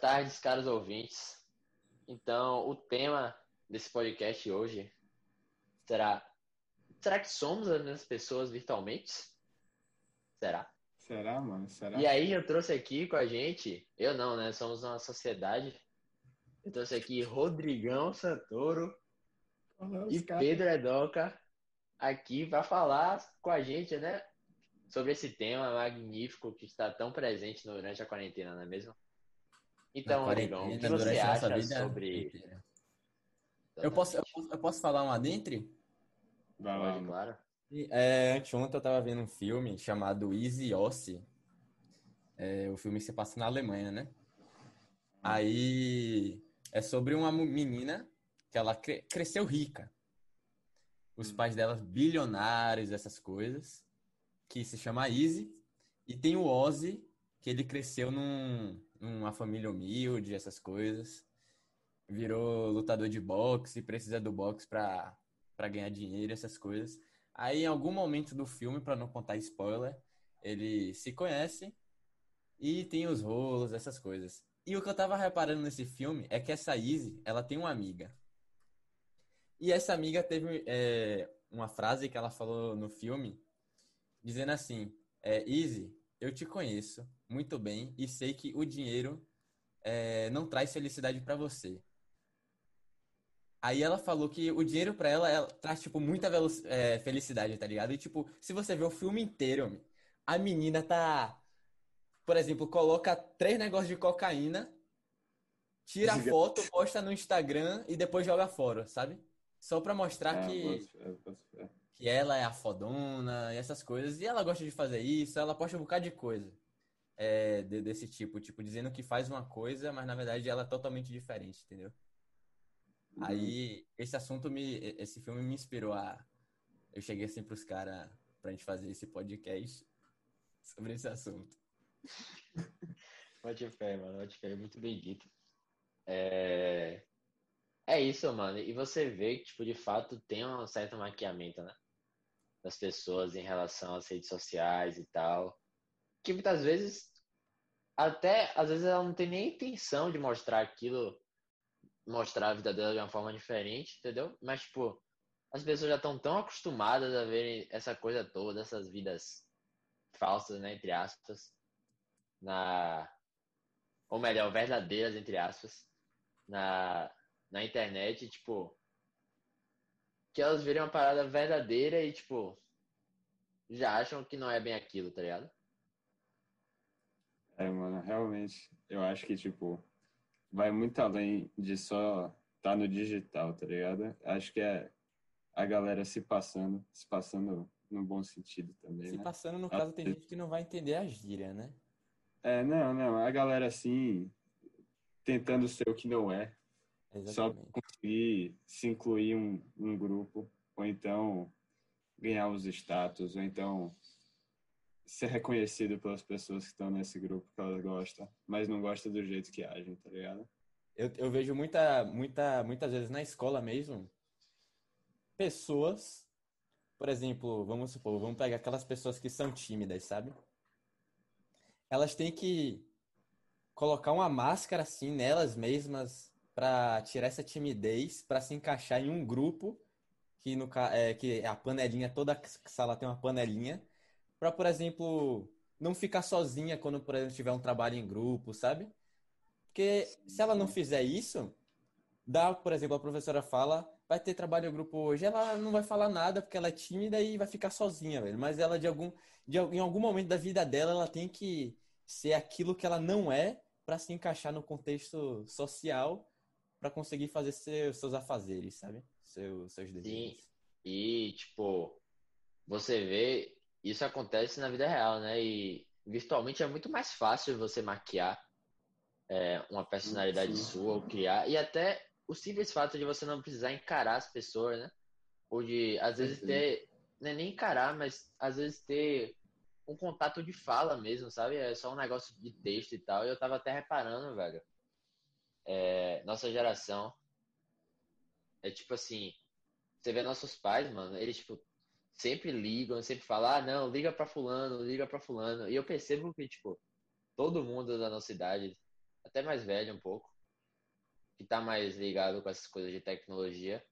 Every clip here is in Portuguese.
tardes, caros ouvintes. Então, o tema desse podcast hoje será: será que somos as mesmas pessoas virtualmente? Será? Será, mano? Será? E aí, eu trouxe aqui com a gente, eu não, né? Somos uma sociedade. Eu trouxe aqui Rodrigão Santoro e caras. Pedro Edoca aqui para falar com a gente, né? Sobre esse tema magnífico que está tão presente durante a quarentena, não é mesmo? Então, Na Rodrigão, o que você acha sobre. inteira. Eu posso, eu, posso, eu posso falar um adentre? Vai lá, Pode, claro. É, anteontem eu tava vendo um filme chamado Easy Ossie. É, o filme se passa na Alemanha, né? Aí é sobre uma menina que ela cre- cresceu rica. Os pais dela bilionários, essas coisas, que se chama Easy. E tem o Ozzy, que ele cresceu num, numa família humilde, essas coisas. Virou lutador de boxe precisa do boxe pra ganhar dinheiro, essas coisas. Aí, em algum momento do filme, pra não contar spoiler, ele se conhece e tem os rolos, essas coisas. E o que eu tava reparando nesse filme é que essa Izzy, ela tem uma amiga. E essa amiga teve é, uma frase que ela falou no filme, dizendo assim: é, Izzy, eu te conheço muito bem e sei que o dinheiro é, não traz felicidade pra você. Aí ela falou que o dinheiro pra ela, ela traz, tipo, muita é, felicidade, tá ligado? E, tipo, se você ver o filme inteiro, a menina tá, por exemplo, coloca três negócios de cocaína, tira a foto, posta no Instagram e depois joga fora, sabe? Só pra mostrar É, que, boto fé, boto fé. que ela é a fodona e essas coisas. E ela gosta de fazer isso, ela posta um bocado de coisa é, de- desse tipo, tipo, dizendo que faz uma coisa, mas na verdade ela é totalmente diferente, entendeu? Aí, esse assunto me. Esse filme me inspirou a. Eu cheguei assim pros caras pra gente fazer esse podcast sobre esse assunto. Pode fé, mano. Pode fé. Muito bem dito. É... é isso, mano. E você vê que, tipo, de fato tem um certo maquiamento, né? Das pessoas em relação às redes sociais e tal. Que muitas vezes, até, às vezes ela não tem nem intenção de mostrar aquilo, mostrar a vida dela de uma forma diferente, entendeu? Mas, tipo, as pessoas já estão tão acostumadas a verem essa coisa toda, essas vidas falsas, né? Entre aspas. Na, ou melhor, verdadeiras, entre aspas, na, na internet, tipo, que elas verem uma parada verdadeira e, tipo, já acham que não é bem aquilo, tá ligado? É, mano, realmente, eu acho que, tipo, vai muito além de só tá no digital, tá ligado? Acho que é a galera se passando, se passando no bom sentido também, Se né? passando, no caso, tem gente que não vai entender a gíria, né? É, não, não, a galera assim, tentando ser o que não é, só Exatamente. conseguir se incluir um, um grupo, ou então ganhar os status, ou então ser reconhecido pelas pessoas que estão nesse grupo que elas gostam, mas não gostam do jeito que agem, tá ligado? Eu, eu vejo muita, muita, muitas vezes na escola mesmo, pessoas, por exemplo, vamos supor, vamos pegar aquelas pessoas que são tímidas, sabe? Elas têm que colocar uma máscara assim nelas mesmas pra tirar essa timidez, pra se encaixar em um grupo que no é, que a panelinha, toda sala tem uma panelinha, pra, por exemplo, não ficar sozinha quando, por exemplo, tiver um trabalho em grupo, sabe? Porque se ela não fizer isso, dá, por exemplo, a professora fala, vai ter trabalho em grupo hoje, ela não vai falar nada porque ela é tímida e vai ficar sozinha, velho. Mas ela de algum, de, em algum momento da vida dela, ela tem que ser aquilo que ela não é pra se encaixar no contexto social pra conseguir fazer seu- seus afazeres, sabe? Seu- seus desejos. E, tipo, você vê, isso acontece na vida real, né? E virtualmente é muito mais fácil você maquiar é, uma personalidade Sim. sua ou criar. E até o simples fato de você não precisar encarar as pessoas, né? Ou de, às vezes, Sim. ter. Não é nem encarar, mas às vezes ter um contato de fala mesmo, sabe? É só um negócio de texto e tal. E eu tava até reparando, velho. É, nossa geração é tipo assim. Você vê nossos pais, mano, eles, tipo, sempre ligam, sempre falam, ah, não, liga pra fulano, liga pra fulano. E eu percebo que, tipo, todo mundo da nossa idade até mais velho um pouco, que tá mais ligado com essas coisas de tecnologia,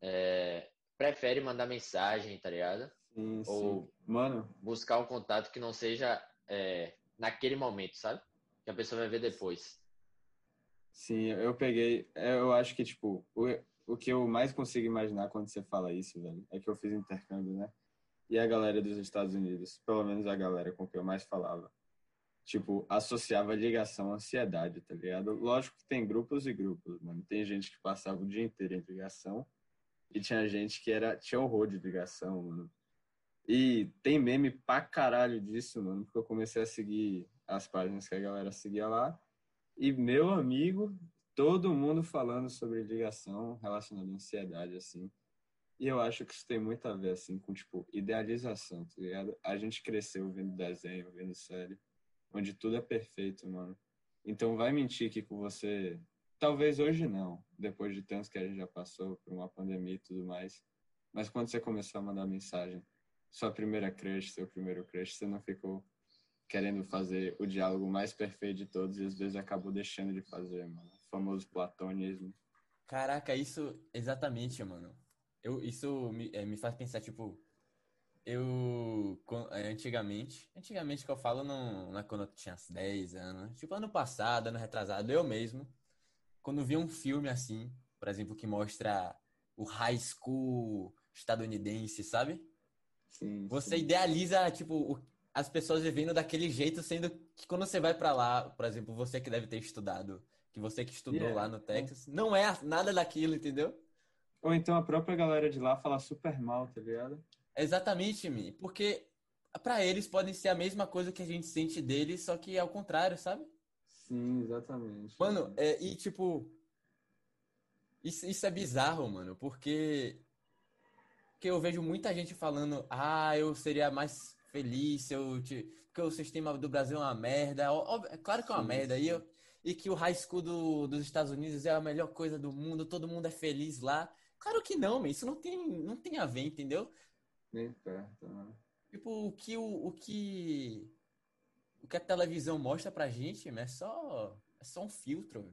é, prefere mandar mensagem, tá ligado? Sim, Ou sim. Mano, buscar um contato que não seja é, naquele momento, sabe? Que a pessoa vai ver depois. sim, eu peguei. Eu acho que, tipo, o, que eu mais consigo imaginar quando você fala isso, velho, é que eu fiz intercâmbio, né? E a galera dos Estados Unidos, pelo menos a galera com que eu mais falava, tipo, associava ligação à ansiedade, tá ligado? Lógico que tem grupos e grupos, mano. Tem gente que passava o dia inteiro em ligação e tinha gente que era, tinha horror de ligação, mano. E tem meme pra caralho disso, mano, porque eu comecei a seguir as páginas que a galera seguia lá. E meu amigo, todo mundo falando sobre ligação relacionada à ansiedade, assim. E eu acho que isso tem muito a ver, assim, com, tipo, idealização, tá ligado? A gente cresceu vendo desenho, vendo série, onde tudo é perfeito, mano. Então vai mentir que com você. Talvez hoje não, depois de tantos que a gente já passou por uma pandemia e tudo mais. Mas quando você começou a mandar mensagem, sua primeira crush, seu primeiro crush, você não ficou querendo fazer o diálogo mais perfeito de todos e às vezes acabou deixando de fazer, mano. Famoso platonismo. Caraca, isso exatamente, mano. Eu, isso me, é, me faz pensar, tipo, eu é, antigamente, antigamente que eu falo não, não é quando eu tinha uns 10 anos, tipo ano passado, ano retrasado, eu mesmo, quando via um filme assim, por exemplo, que mostra o high school estadunidense, sabe? Sim, Você sim. idealiza, tipo, as pessoas vivendo daquele jeito, sendo que quando você vai pra lá, por exemplo, você que deve ter estudado, que você que estudou Yeah. lá no Texas, não é nada daquilo, entendeu? Ou então a própria galera de lá fala super mal, tá ligado? Exatamente, Mi, porque pra eles podem ser a mesma coisa que a gente sente deles, só que ao contrário, sabe? Sim, exatamente. Mano, é, e tipo, isso, isso é bizarro, mano, porque, porque eu vejo muita gente falando, ah, eu seria mais feliz se eu, te- porque o sistema do Brasil é uma merda, Ó- ó, é claro que é uma Sim, merda, sim. e, eu, e que o high school do- dos Estados Unidos é a melhor coisa do mundo, todo mundo é feliz lá. Claro que não, man, isso não tem, não tem a ver, entendeu? Nem perto, né? Tipo, o que o, o que o que a televisão mostra pra gente, é só é só um filtro.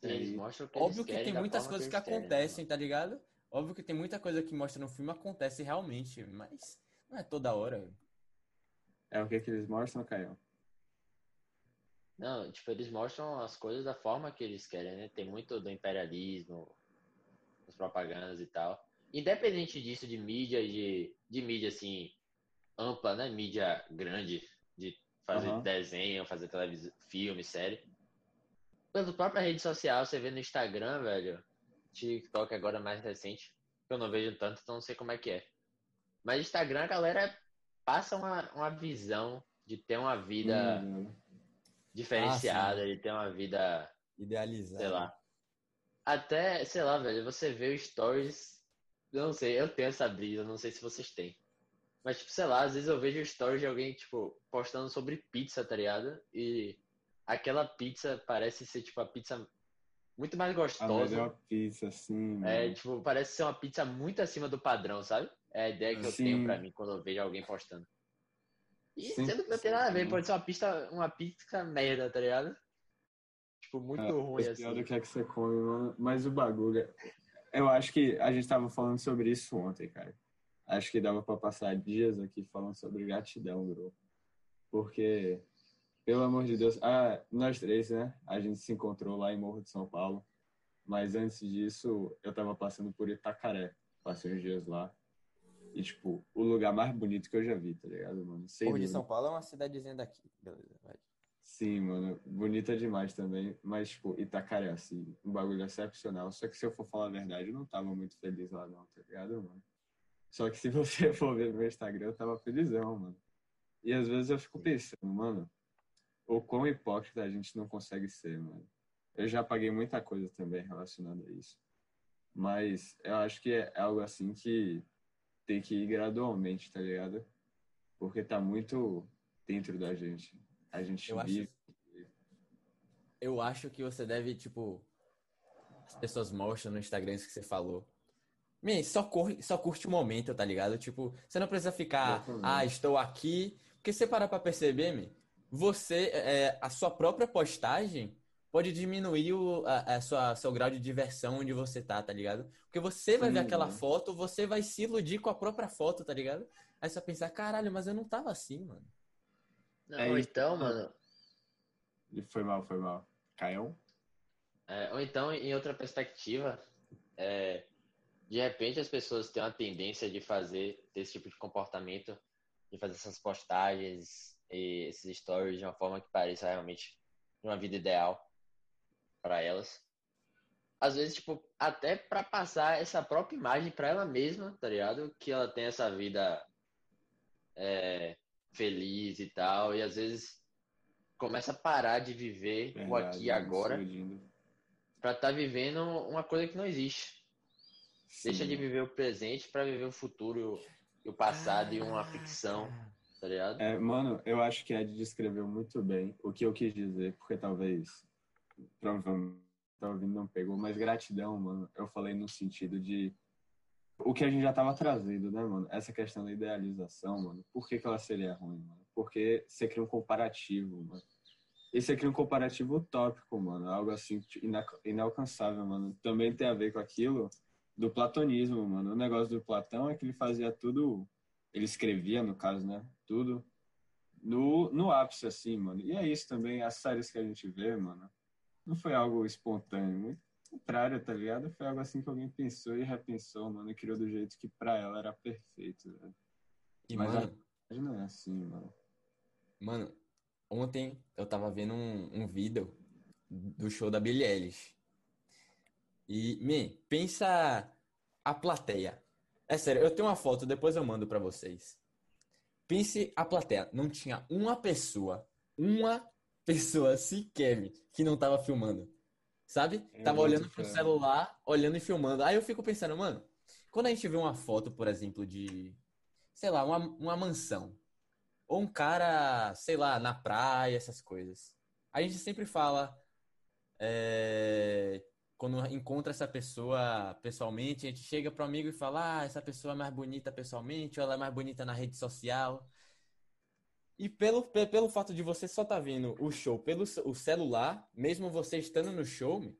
Sim, É, eles mostram o que eles Óbvio que querem tem muitas coisas que querem, né, acontecem, tá ligado? Óbvio que tem muita coisa que mostra no filme acontece realmente, mas não é toda hora. É o que, que eles mostram, Caio? Não, tipo, eles mostram as coisas da forma que eles querem, né? Tem muito do imperialismo, as propagandas e tal. Independente disso, de mídia, de, de mídia, assim, ampla, né? Mídia grande, de fazer Aham. desenho, fazer televisão, filme, série. Pela própria rede social, você vê no Instagram, velho, TikTok agora mais recente, que eu não vejo tanto, então não sei como é que é. Mas Instagram, a galera passa uma, uma visão de ter uma vida Hum, diferenciada, de ter uma vida, Idealizado. sei lá. Até, sei lá, velho, você vê os stories. Eu não sei, eu tenho essa brisa, não sei se vocês têm. Mas, tipo, sei lá, às vezes eu vejo stories de alguém, tipo, postando sobre pizza, tá ligado? E aquela pizza parece ser, tipo, a pizza muito mais a gostosa. melhor pizza, assim, É, mano. tipo, parece ser uma pizza muito acima do padrão, sabe? É a ideia que eu Sim. tenho pra mim quando eu vejo alguém postando. E Sim, sendo que não tem nada a ver, pode ser uma pizza, uma pizza merda, tá ligado? Tipo, muito É, ruim, pior assim. do que é que você come, mano. Mas o bagulho. é- Eu acho que a gente tava falando sobre isso ontem, cara. Acho que dava pra passar dias aqui falando sobre gratidão, bro. Porque, pelo amor de Deus. Ah, nós três, né? A gente se encontrou lá em Morro de São Paulo. Mas antes disso, eu tava passando por Itacaré. Passei uns dias lá. E, tipo, o lugar mais bonito que eu já vi, tá ligado, mano? Sem Porto de. São Paulo é uma cidadezinha daqui. Beleza, vai. Sim, mano, bonita demais também, mas, tipo, Itacaré, assim, um bagulho excepcional. Só que se eu for falar a verdade, eu não tava muito feliz lá, não, tá ligado, mano? Só que se você for ver meu Instagram, eu tava felizão, mano. E às vezes eu fico pensando, mano, o quão hipócrita a gente não consegue ser, mano. Eu já paguei muita coisa também relacionada a isso. Mas eu acho que é algo assim que tem que ir gradualmente, tá ligado? Porque tá muito dentro da gente. A gente Eu acho, vive. eu acho que você deve, tipo, as pessoas mostram no Instagram isso que você falou. Man, só, corre, só curte o momento, tá ligado? Tipo, você não precisa ficar, ah, estou aqui. Porque você parar pra perceber, man, você, é, a sua própria postagem pode diminuir o a, a sua, seu grau de diversão onde você tá, tá ligado? Porque você vai Sim, ver aquela foto, você vai se iludir com a própria foto, tá ligado? Aí você vai pensar, caralho, mas eu não tava assim, mano. Não, É então, mano, E foi mal, foi mal. Caiu? É, ou então, em outra perspectiva, é, de repente as pessoas têm uma tendência de fazer esse tipo de comportamento, de fazer essas postagens e esses stories de uma forma que pareça realmente uma vida ideal para elas. Às vezes, tipo, até para passar essa própria imagem para ela mesma, tá ligado? Que ela tem essa vida é, feliz e tal, e às vezes começa a parar de viver o Verdade, aqui e agora pra estar vivendo uma coisa que não existe. Deixa Sim. de viver o presente pra viver o futuro e o passado e uma ficção, tá ligado? É, mano, eu acho que Ed descreveu muito bem o que eu quis dizer, porque talvez, provavelmente, tá ouvindo não pegou, mas gratidão, mano, eu falei no sentido de o que a gente já tava trazendo, né, mano? Essa questão da idealização, mano, por que, que ela seria ruim, mano? Porque você cria um comparativo, mano. E você cria um comparativo utópico, mano, algo assim ina- inalcançável, mano. Também tem a ver com aquilo do platonismo, mano. O negócio do Platão é que ele fazia tudo ele escrevia, no caso, né? Tudo no, no ápice, assim, mano. E é isso também, as séries que a gente vê, mano, não foi algo espontâneo, muito contrário, tá ligado? Foi algo assim que alguém pensou e repensou, mano, e criou do jeito que pra ela era perfeito, velho. E, Mas mano, Mas não é assim, mano. Mano, ontem eu tava vendo um, um vídeo do show da Billie Eilish. E, me, pensa a plateia. É sério, eu tenho uma foto, depois eu mando pra vocês. Pense a plateia. Não tinha uma pessoa, uma pessoa sequer que não tava filmando. Sabe? Eu Tava olhando pro fé. celular, olhando e filmando. Aí eu fico pensando, mano, quando a gente vê uma foto, por exemplo, de, sei lá, uma, uma mansão. Ou um cara, sei lá, na praia, essas coisas. A gente sempre fala, é, quando encontra essa pessoa pessoalmente, a gente chega pro amigo e fala, ah, essa pessoa é mais bonita pessoalmente, ou ela é mais bonita na rede social. E pelo, pe- pelo fato de você só tá vendo o show pelo o celular, mesmo você estando no show,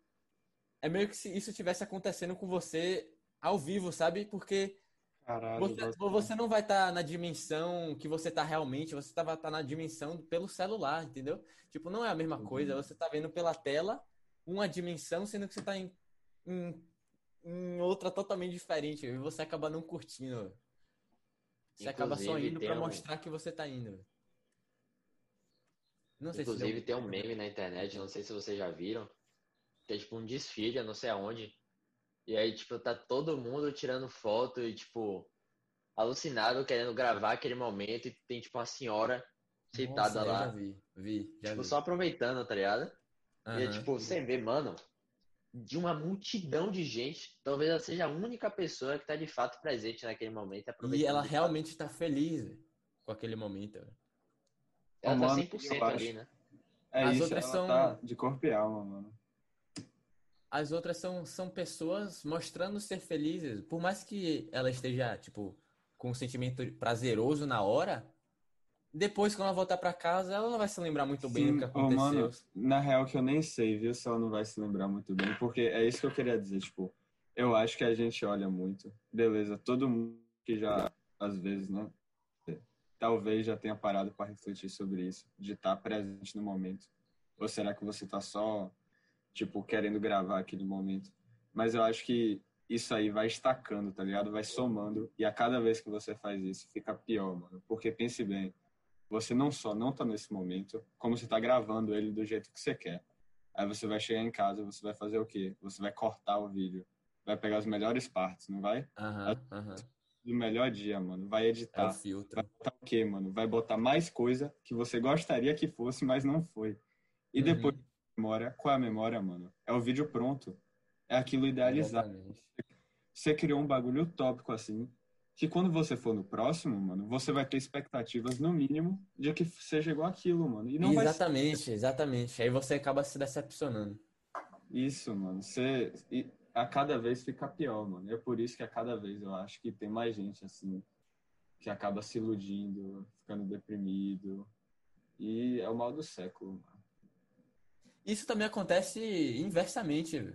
é meio que se isso tivesse acontecendo com você ao vivo, sabe? Porque Caralho, você, você não vai estar na dimensão que você tá realmente, você tá, vai estar na dimensão pelo celular, entendeu? Tipo, não é a mesma Uhum. coisa, você tá vendo pela tela uma dimensão, sendo que você tá em, em, em outra totalmente diferente, e você acaba não curtindo. Você acaba só Inclusive, indo pra um- mostrar que você tá indo. Não sei se Inclusive deu- tem um meme na internet, não sei se vocês já viram, que é tipo um desfile, eu não sei aonde. E aí, tipo, tá todo mundo tirando foto e, tipo, alucinado, querendo gravar aquele momento e tem, tipo, uma senhora sentada lá, já vi, vi, já tipo, vi. só aproveitando, tá ligado? E é tipo, você vê, mano, de uma multidão de gente, talvez ela seja a única pessoa que tá de fato presente naquele momento, E ela de fato. realmente tá feliz com aquele momento. Ela tá mano, 100% eu ali, né? É As isso, outras ela são- tá de corpo e alma, mano. As outras são, são pessoas mostrando ser felizes. Por mais que ela esteja, tipo, com um sentimento prazeroso na hora, depois, quando ela voltar pra casa, ela não vai se lembrar muito bem do que Sim, aconteceu. mano, na real que eu nem sei, viu, se ela não vai se lembrar muito bem, porque é isso que eu queria dizer, tipo, eu acho que a gente olha muito, beleza, todo mundo que já, às vezes, né, talvez já tenha parado para refletir sobre isso, de estar presente no momento, ou será que você tá só, tipo, querendo gravar aquele momento? Mas eu acho que isso aí vai estacando, tá ligado? Vai somando, e a cada vez que você faz isso, fica pior, mano, porque pense bem, você não só não tá nesse momento, como você tá gravando ele do jeito que você quer. Aí você vai chegar em casa, você vai fazer o quê? Você vai cortar o vídeo. Vai pegar as melhores partes, não vai? Aham, aham. Do melhor dia, mano. Vai É o editar. filtro. Vai botar o quê, mano? Vai botar mais coisa que você gostaria que fosse, mas não foi. E Uhum. depois, memória, qual é a memória, mano? É o vídeo pronto. É aquilo idealizado. Exatamente. Você criou um bagulho utópico assim, que quando você for no próximo, mano, você vai ter expectativas no mínimo de que seja igual aquilo, mano. E não vai ser Exatamente, exatamente. Aí você acaba se decepcionando. isso, mano. Você e a cada vez fica pior, mano. É por isso que a cada vez eu acho que tem mais gente assim que acaba se iludindo, ficando deprimido E é o mal do século, mano. Isso também acontece inversamente.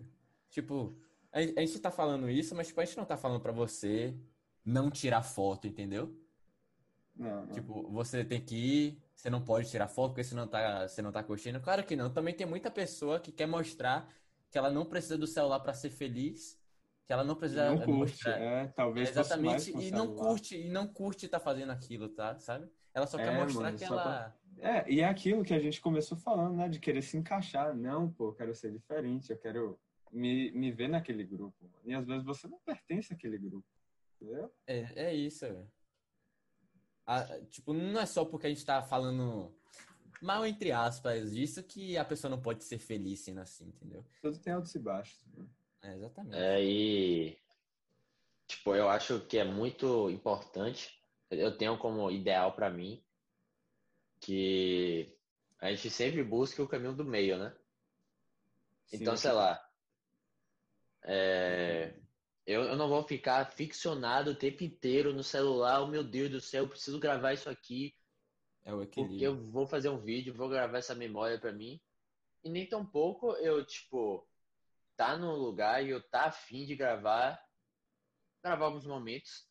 Tipo, a gente tá falando isso, mas tipo, a gente não tá falando pra você não tirar foto, entendeu? Não, não. Tipo, você tem que ir, você não pode tirar foto porque você não tá, você não tá curtindo. Claro que não. Também tem muita pessoa que quer mostrar que ela não precisa do celular pra ser feliz, que ela não precisa não curte, mostrar. é, talvez É, exatamente, e não celular. curte, e não curte tá fazendo aquilo, tá? Sabe? Ela só quer É, mostrar mano, que ela. É, e é aquilo que a gente começou falando, né? De querer se encaixar. Não, pô, eu quero ser diferente, eu quero me, me ver naquele grupo. E às vezes você não pertence àquele grupo. Entendeu? É, é isso, velho. Ah, tipo, não é só porque a gente tá falando mal, entre aspas, disso que a pessoa não pode ser feliz sendo assim, entendeu? Tudo tem altos e baixos. né? É, exatamente. É, e tipo, eu acho que é muito importante. Eu tenho como ideal pra mim que a gente sempre busque o caminho do meio, né? Então, Sim, sei lá, é, eu, eu não vou ficar ficcionado o tempo inteiro no celular. Oh, meu Deus do céu, eu preciso gravar isso aqui É o porque equilíbrio. eu vou fazer um vídeo, vou gravar essa memória pra mim. E nem tão pouco eu, tipo, tá num lugar e eu tá afim de gravar, gravar alguns momentos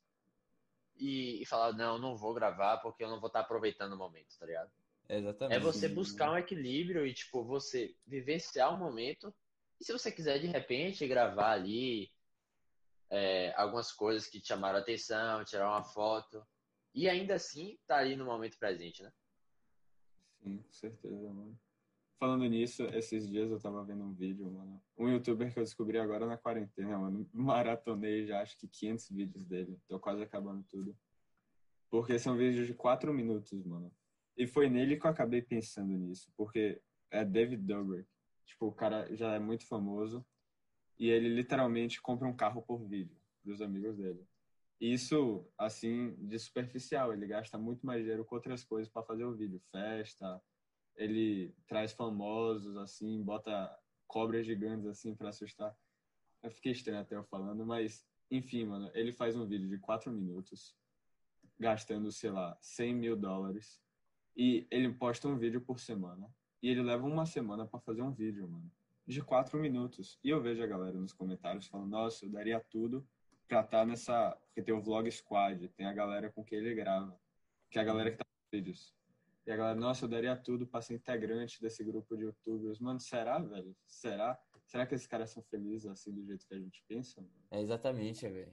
e, e falar, não, não vou gravar porque eu não vou estar aproveitando o momento, tá ligado? É, exatamente. É você buscar um equilíbrio e, tipo, você vivenciar o momento. E se você quiser, de repente, gravar ali é, algumas coisas que te chamaram a atenção, tirar uma foto. E ainda assim, tá ali no momento presente, né? Sim, com certeza, mano. Falando nisso, esses dias eu tava vendo um vídeo, mano. Um youtuber que eu descobri agora na quarentena, mano. Maratonei já acho que 500 vídeos dele. Tô quase acabando tudo. Porque são vídeos de 4 minutos, mano. E foi nele que eu acabei pensando nisso. Porque é David Dobrik. Tipo, o cara já é muito famoso. E ele literalmente compra um carro por vídeo dos amigos dele. Isso, assim, de superficial. Ele gasta muito mais dinheiro com outras coisas para fazer o vídeo. Festa, ele traz famosos, assim, bota cobras gigantes, assim, para assustar. Eu fiquei estranho até eu falando, mas, enfim, mano, ele faz um vídeo de 4 minutos, gastando, sei lá, 100 mil dólares, e ele posta um vídeo por semana. E ele leva uma semana para fazer um vídeo, mano, de 4 minutos. E eu vejo a galera nos comentários falando, nossa, eu daria tudo pra estar nessa. Porque tem o Vlog Squad, tem a galera com quem ele grava, que é a galera que tá nos vídeos. E a galera, nossa, eu daria tudo pra ser integrante desse grupo de youtubers. Mano, será, velho? Será? Será que esses caras são felizes assim do jeito que a gente pensa? Mano? É exatamente, velho.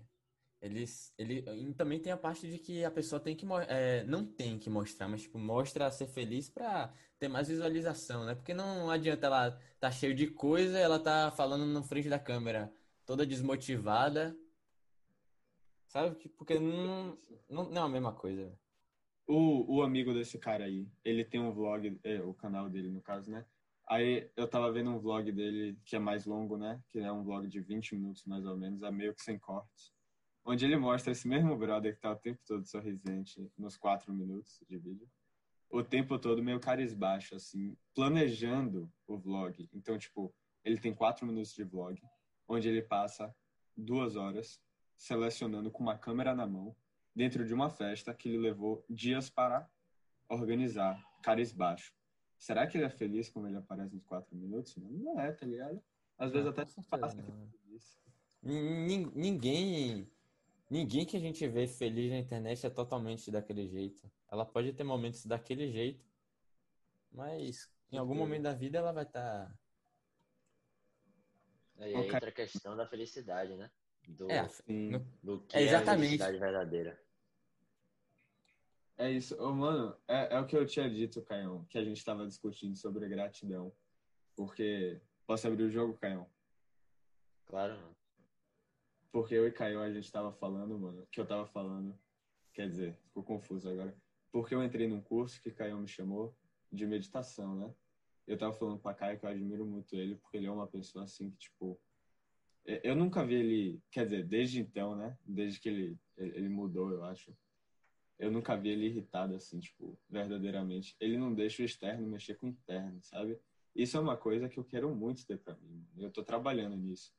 Eles, ele, e também tem a parte de que a pessoa tem que, é, não tem que mostrar, mas tipo, mostra ser feliz pra ter mais visualização, né? Porque não adianta ela tá cheio de coisa, ela tá falando na frente da câmera, toda desmotivada, sabe? Que- Porque não, não, não é a mesma coisa. O, o amigo desse cara aí, ele tem um vlog, é, o canal dele no caso, né? Aí eu tava vendo um vlog dele que é mais longo, né? Que é um vlog de 20 minutos mais ou menos, é meio que sem cortes. Onde ele mostra esse mesmo brother que tá o tempo todo sorrisente nos 4 minutos de vídeo. O tempo todo meio carisbaixo, assim, planejando o vlog. Então, tipo, ele tem 4 minutos de vlog, onde ele passa duas horas selecionando com uma câmera na mão dentro de uma festa que ele levou dias para organizar, carisbaixo. Será que ele é feliz como ele aparece nos quatro minutos? Não, é, tá ligado? Às vezes Não, até certeza passa que não. é feliz. Nin- Ninguém, ninguém que a gente vê feliz na internet é totalmente daquele jeito. Ela pode ter momentos daquele jeito, mas em algum Certeza. momento da vida ela vai tá estar. Aí Ok. entra a questão da felicidade, né? Do, É, Sim. do que É, é a exatamente. felicidade verdadeira. É isso. Ô, mano, é, é o que eu tinha dito, Caião, que a gente tava discutindo sobre gratidão. Porque. Posso abrir o jogo, Caião? Claro, mano. Porque eu e Caio a gente tava falando, mano, que eu tava falando, quer dizer, ficou confuso agora. Porque eu entrei num curso que Caio me chamou de meditação, né? Eu tava falando pra Caio que eu admiro muito ele, porque ele é uma pessoa assim que, tipo. Eu- Eu nunca vi ele, quer dizer, desde então, né? Desde que ele, ele mudou, eu acho. Eu nunca vi ele irritado assim, tipo, verdadeiramente. Ele não deixa o externo mexer com o interno, sabe? Isso é uma coisa que eu quero muito ter pra mim. mano. Eu tô trabalhando nisso.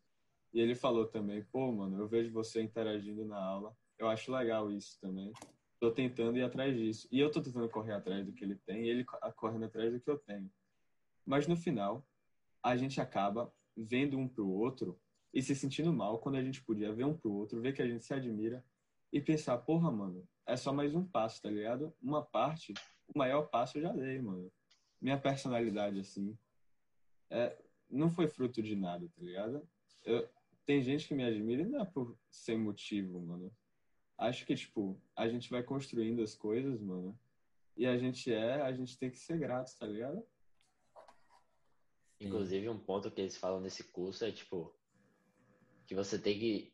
E ele falou também, pô, mano, eu vejo você interagindo na aula. Eu acho legal isso também. tô tentando ir atrás disso. E eu tô tentando correr atrás do que ele tem e ele co- correndo atrás do que eu tenho. Mas no final, a gente acaba vendo um pro outro e se sentindo mal quando a gente podia ver um pro outro, ver que a gente se admira e pensar, porra, mano, é só mais um passo, tá ligado? Uma parte, o maior passo eu já dei, mano. Minha personalidade, assim, é, não foi fruto de nada, tá ligado? Eu, tem gente que me admira e não é por sem motivo, mano. Acho que, tipo, a gente vai construindo as coisas, mano. E a gente é, a gente tem que ser grato, tá ligado? Inclusive, um ponto que eles falam nesse curso é, tipo, que você tem que.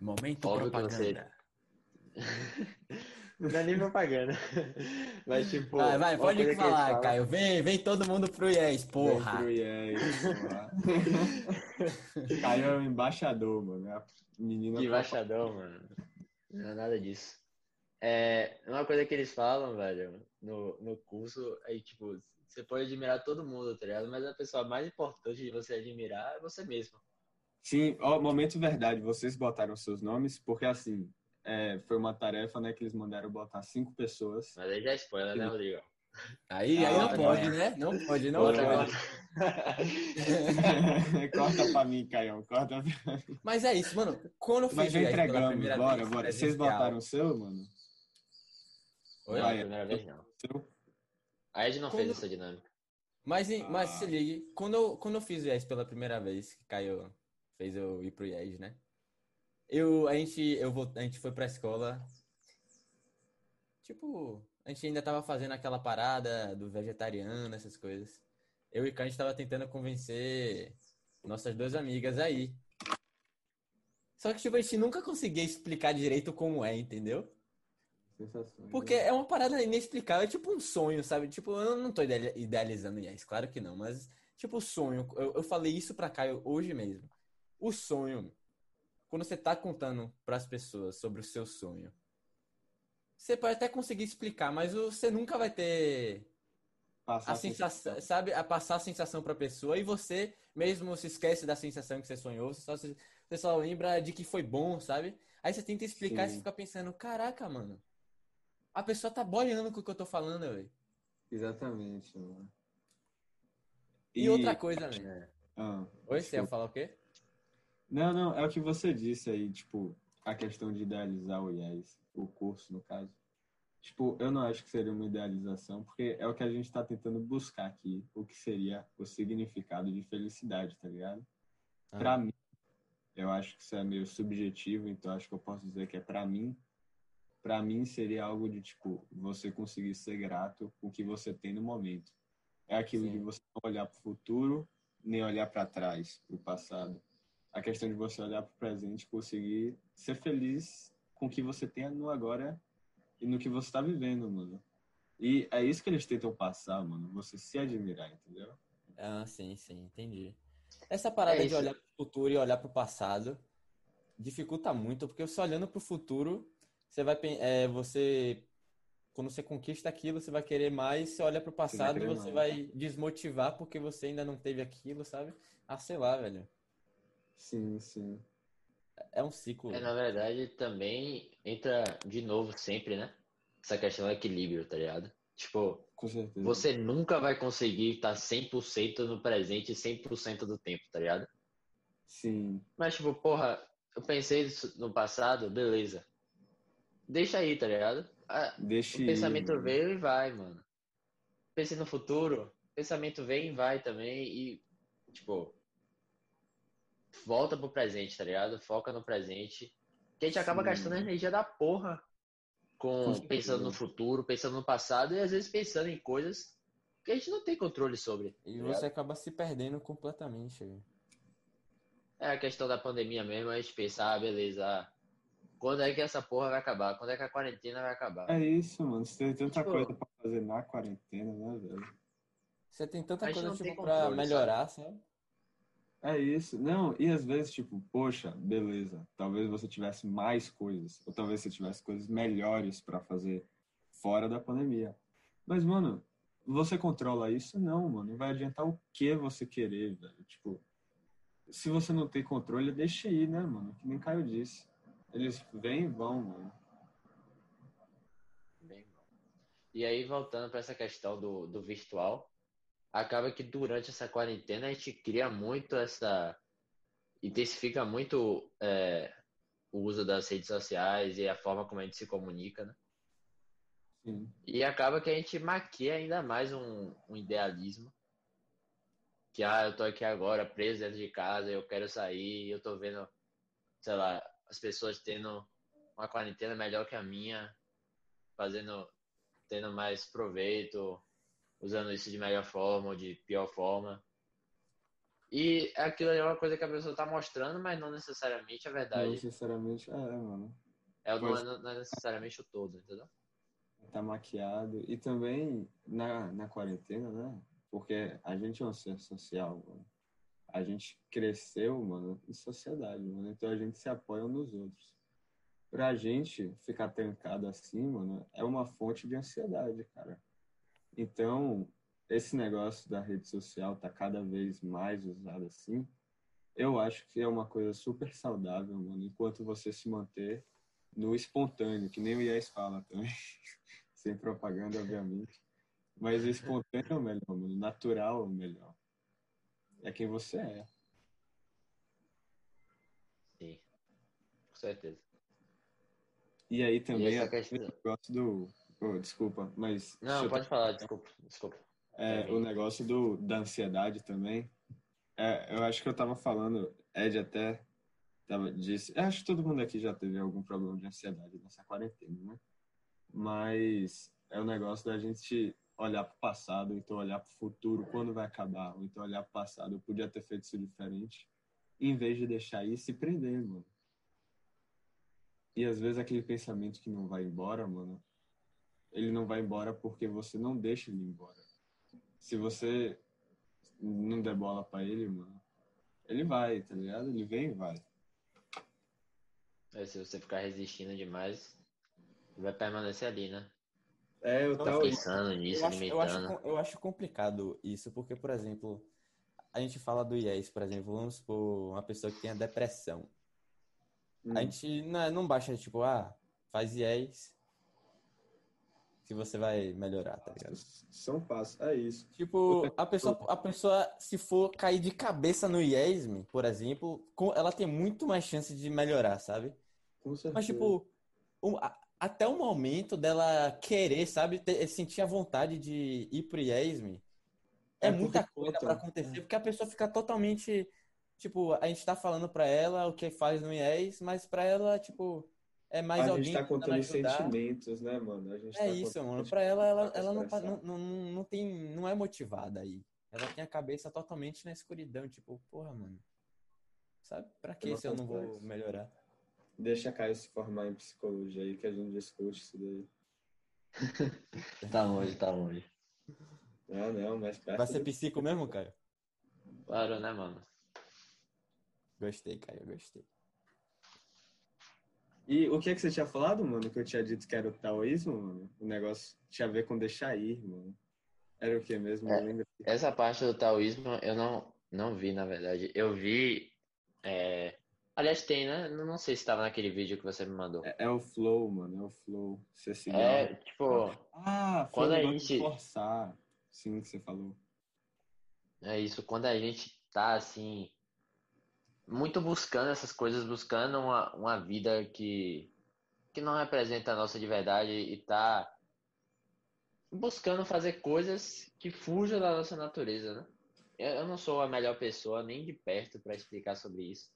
Momento Óbvio que você- propaganda. Não é nem propaganda. Mas, tipo. Vai, vai, pode falar, falam- Caio. Vem, vem todo mundo pro IES, porra. E é isso, porra. Caio é o embaixador, mano. É a menina Que embaixador, mano. Não é nada disso. É, uma coisa que eles falam, velho, no, no curso é tipo, você pode admirar todo mundo, tá ligado? Mas a pessoa mais importante de você admirar é você mesmo. Sim, ó, momento verdade, vocês botaram seus nomes, porque assim, é, foi uma tarefa, né, que eles mandaram botar cinco pessoas. Mas aí já é spoiler, né, Rodrigo? Aí, aí Ah, não tá pode, bom. né? Não pode, não Outra pode. corta pra mim, Caião, corta pra mim. Mas é isso, mano. Quando eu fiz Mas já entregamos, bora, vez, bora. Vocês botaram o seu, mano? Oi? Não, Vai, primeira vez não. Seu? A Ed não Quando- fez essa dinâmica. Mas, mas Ah. se ligue, quando eu, quando eu fiz o IES pela primeira vez, que Caio fez eu ir pro IES, né? Eu, a gente, eu vou, a gente foi pra escola, tipo, a gente ainda tava fazendo aquela parada do vegetariano, essas coisas. Eu e Caio, a gente tava tentando convencer nossas duas amigas aí. Só que, tipo, a gente nunca conseguia explicar direito como é, entendeu? Sensações. Porque é uma parada inexplicável, é tipo um sonho, sabe? Tipo, eu não tô ideali- idealizando IES, claro que não, mas tipo sonho. Eu, eu falei isso pra Caio hoje mesmo. O sonho, quando você tá contando pras pessoas sobre o seu sonho, você pode até conseguir explicar, mas você nunca vai ter Passar a sensação, sabe? A passar a sensação pra pessoa e você mesmo se esquece da sensação que você sonhou, você só, você só lembra de que foi bom, sabe? Aí você tenta explicar e Sim. você fica pensando, caraca, mano. A pessoa tá boiando com o que eu tô falando, velho. Exatamente, mano. E, outra coisa, né? Ah, Oi, você ia falar o quê? Não, não, é o que você disse aí, tipo, a questão de idealizar o IES, o curso, no caso. Tipo, eu não acho que seria uma idealização, porque é o que a gente tá tentando buscar aqui, o que seria o significado de felicidade, tá ligado? Ah. Pra mim, eu acho que isso é meio subjetivo, então acho que eu posso dizer que é pra mim. Pra mim seria algo de, tipo, você conseguir ser grato com o que você tem no momento. É aquilo Sim. de você não olhar pro futuro, nem olhar pra trás, pro passado. A questão de você olhar pro presente e conseguir ser feliz com o que você tem no agora e no que você tá vivendo, mano. E é isso que eles tentam passar, mano. Você se admirar, entendeu? Ah, sim, sim, entendi. Essa parada É de olhar pro futuro e olhar pro passado dificulta muito, porque você olhando pro futuro, você vai é, você quando você conquista aquilo, você vai querer mais, você olha pro passado, querer você mais. vai desmotivar porque você ainda não teve aquilo, sabe? Ah, sei lá, velho. Sim, sim. É um ciclo. É, na verdade, também entra de novo sempre, né? Essa questão do equilíbrio, tá ligado? Tipo, Com certeza. você nunca vai conseguir estar 100% no presente 100% do tempo, tá ligado? Sim. Mas, tipo, porra, eu pensei isso no passado, beleza. Deixa aí, tá ligado? Ah, Deixa o ir, pensamento mano. veio e vai, mano. Pense no futuro, pensamento vem e vai também e, tipo, volta pro presente, tá ligado? Foca no presente. Que a gente acaba Sim. gastando a energia da porra com, Com pensando no futuro, pensando no passado e às vezes pensando em coisas que a gente não tem controle sobre. tá E ligado? você acaba se perdendo completamente. É a questão da pandemia mesmo, a gente pensa, ah, beleza, ah, quando é que essa porra vai acabar? Quando é que a quarentena vai acabar? É isso, mano. Você tem tanta Tipo- coisa pra fazer na quarentena, né, velho? Você tem tanta coisa tipo tem pra melhorar, sabe? É isso. Não, e às vezes, tipo, poxa, beleza. Talvez você tivesse mais coisas. Ou talvez você tivesse coisas melhores pra fazer fora da pandemia. Mas, mano, você controla isso? Não, mano. Vai adiantar o que você querer, velho. Tipo, se você não tem controle, deixa ir, né, mano? Que nem Caio disse. Eles vêm e vão, mano. Bem bom. E aí, voltando para essa questão do, do virtual, acaba que durante essa quarentena a gente cria muito essa. intensifica muito é, o uso das redes sociais e a forma como a gente se comunica, né? Sim. E acaba que a gente maquia ainda mais um, um idealismo. Que, ah, eu tô aqui agora preso dentro de casa, eu quero sair, eu tô vendo, sei lá, as pessoas tendo uma quarentena melhor que a minha, fazendo, tendo mais proveito, usando isso de melhor forma ou de pior forma. E aquilo é uma coisa que a pessoa tá mostrando, mas não necessariamente é Não verdade. necessariamente, é, mano. É, não, é, não é necessariamente o todo, entendeu? Tá maquiado. E também na, na quarentena, né? Porque a gente é um ser social, mano. A gente cresceu, mano, em sociedade, mano. Então a gente se apoia uns nos outros. Pra gente ficar trancado assim, mano, é uma fonte de ansiedade, cara. Então, esse negócio da rede social tá cada vez mais usado assim. Eu acho que é uma coisa super saudável, mano, enquanto você se manter no espontâneo, que nem o Ies fala também. Sem propaganda, obviamente. Mas o espontâneo é o melhor, mano. O natural é o melhor. É quem você é. Sim. Com certeza. E aí também essa é questão- o negócio do. Oh, desculpa, mas. Não, eu pode falar, desculpa, desculpa. É, o negócio do, da ansiedade também. É, eu acho que eu tava falando, Ed até tava, disse. Eu acho que todo mundo aqui já teve algum problema de ansiedade nessa quarentena, né? Mas é o negócio da gente olhar pro passado, ou então olhar pro futuro, quando vai acabar, ou então olhar pro passado, eu podia ter feito isso diferente, em vez de deixar isso se prender, mano. E às vezes aquele pensamento que não vai embora, mano, ele não vai embora porque você não deixa ele ir embora se você não der bola pra ele, mano, ele vai, tá ligado? Ele vem e vai. É, se você ficar resistindo demais, vai permanecer ali, né? É, eu tava- Pensando nisso, eu, acho, eu, acho, eu acho complicado isso, porque, por exemplo, a gente fala do IES, por exemplo, vamos supor uma pessoa que tenha depressão. Hum. A gente não, é- não baixa, tipo, ah, faz IES que você vai melhorar, tá ligado? São passos, é isso. Tipo, a pessoa, a pessoa, se for cair de cabeça no IESM, por exemplo, com- ela tem muito mais chance de melhorar, sabe? Com certeza. Mas, tipo, a- até o momento dela querer, sabe, ter- sentir a vontade de ir pro IESM, é, É muita coisa pra acontecer, porque a pessoa fica totalmente, tipo, a gente tá falando pra ela o que faz no IES, mas pra ela, tipo, é mais a alguém gente tá contando ajudar. sentimentos, né, mano? A gente É tá isso, mano. Pra ela, ela, ela não, tá- não, não, não tem, não é motivada aí. Ela tem a cabeça totalmente na escuridão, tipo, porra, mano. Sabe? Pra que se eu não vou complexo. melhorar? Deixa a Caio se formar em psicologia aí que a gente discute isso daí. Tá longe, tá longe. Ah, não, mas perto Vai ser psico mesmo, Caio? Claro, né, mano? Gostei, Caio, gostei. E o que é que você tinha falado, mano? Que eu tinha dito que era o taoísmo, mano? O negócio tinha a ver com deixar ir, mano. Era o que mesmo? É. Essa parte do taoísmo eu não, não vi, na verdade. Eu vi. é, Aliás, tem, né? Não sei se estava naquele vídeo que você me mandou. É, é o flow, mano. É o flow. Você se É, tipo, Ah, foi Quando a gente- forçar. Sim, que você falou. é isso. Quando a gente tá assim. Muito buscando essas coisas, buscando uma, uma vida que, que não representa a nossa de verdade e tá buscando fazer coisas que fujam da nossa natureza, né? Eu, eu não sou a melhor pessoa nem de perto para explicar sobre isso.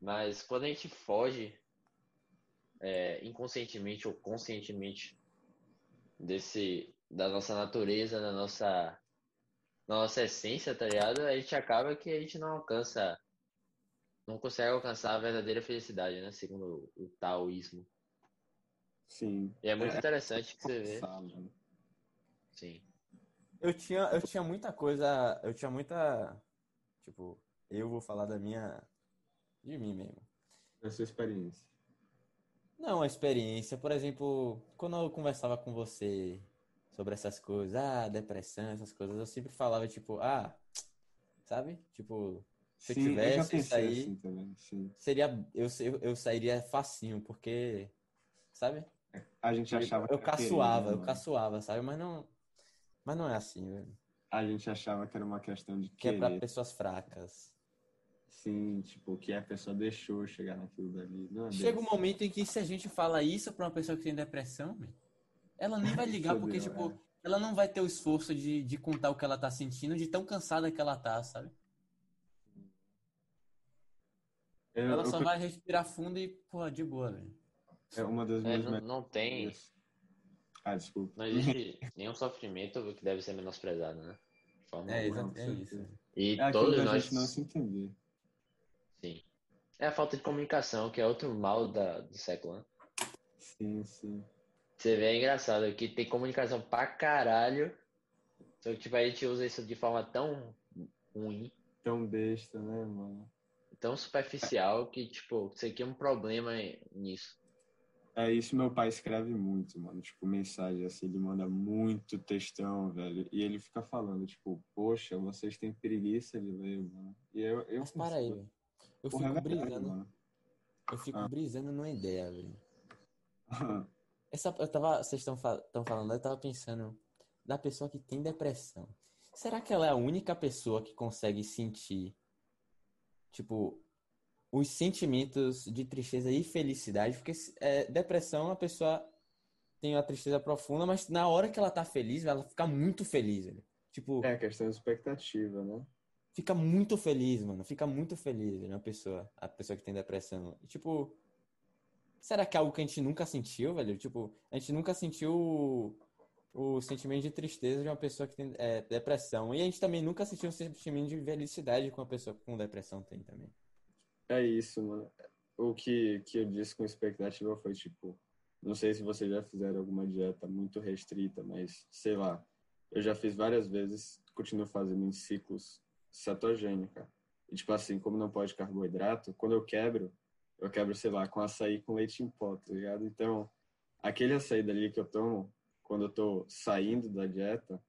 Mas quando a gente foge é, inconscientemente ou conscientemente desse da nossa natureza, da nossa da nossa essência, tá ligado? A gente acaba que a gente não alcança não consegue alcançar a verdadeira felicidade, né? Segundo o taoísmo. Sim. E é muito interessante que você vê. Sim. Eu tinha, eu tinha muita coisa, eu tinha muita, tipo, eu vou falar da minha, de mim mesmo. Da sua experiência. Não, a experiência, por exemplo, quando eu conversava com você sobre essas coisas, ah, depressão, essas coisas, eu sempre falava, tipo, ah, sabe? Tipo, Se eu Sim, eu tivesse isso aí- assim também, seria, eu, eu, eu sairia facinho, porque, sabe? A gente achava Eu que era caçoava, eu né, caçoava, sabe? Mas não, mas não é assim, velho. A gente achava que era uma questão de Que é pra querer. pessoas fracas. Sim, tipo, que a pessoa deixou chegar naquilo dali. Não é Chega um momento em que se a gente fala isso pra uma pessoa que tem depressão, ela nem vai ligar, porque, Fodeu, tipo, é. ela não vai ter o esforço de, de contar o que ela tá sentindo, de tão cansada que ela tá, sabe? Eu- Ela eu- só vai respirar fundo e, pô, de boa, velho. É uma das É, minhas não, não tem. Ah, desculpa. Não existe nenhum sofrimento que deve ser menosprezado, né? De forma É, alguma. exa- com é isso. velho. E É todos nós. gente não se entender. Sim. É a falta de comunicação, que é outro mal da, do século, né? Sim, sim. Você vê, é engraçado que tem comunicação pra caralho. Só que tipo, a gente usa isso de forma tão ruim, Tão besta, né, mano? Tão superficial, que, tipo, você cria um problema nisso. É isso, meu pai escreve muito, mano. Tipo, mensagem assim, ele manda muito textão, velho. E ele fica falando, tipo, poxa, vocês têm preguiça de ler, mano. E eu, eu Mas para aí, velho. Eu é fico verdade, brisando, mano. eu fico Ah. brisando numa ideia, velho. Essa, eu tava, vocês estão falando, eu tava pensando da pessoa que tem depressão. Será que ela é a única pessoa que consegue sentir, tipo, os sentimentos de tristeza e felicidade? Porque é, depressão, a pessoa tem uma tristeza profunda, mas na hora que ela tá feliz, ela fica muito feliz, velho. Tipo, É questão de expectativa, né? fica muito feliz, mano. Fica muito feliz, velho, a pessoa, a pessoa que tem depressão. E, Tipo, será que é algo que a gente nunca sentiu, velho? Tipo, a gente nunca sentiu o, sentimento de tristeza de uma pessoa que tem é, depressão. E a gente também nunca sentiu o sentimento de felicidade que uma pessoa com depressão tem também. É isso, mano. O que, que eu disse com expectativa foi, tipo, não sei se vocês já fizeram alguma dieta muito restrita, mas, sei lá, eu já fiz várias vezes, continuo fazendo em ciclos cetogênica. E, tipo assim, como não pode carboidrato, quando eu quebro, eu quebro, sei lá, com açaí com leite em pó, tá ligado? Então, aquele açaí dali que eu tomo, quando eu tô saindo da dieta,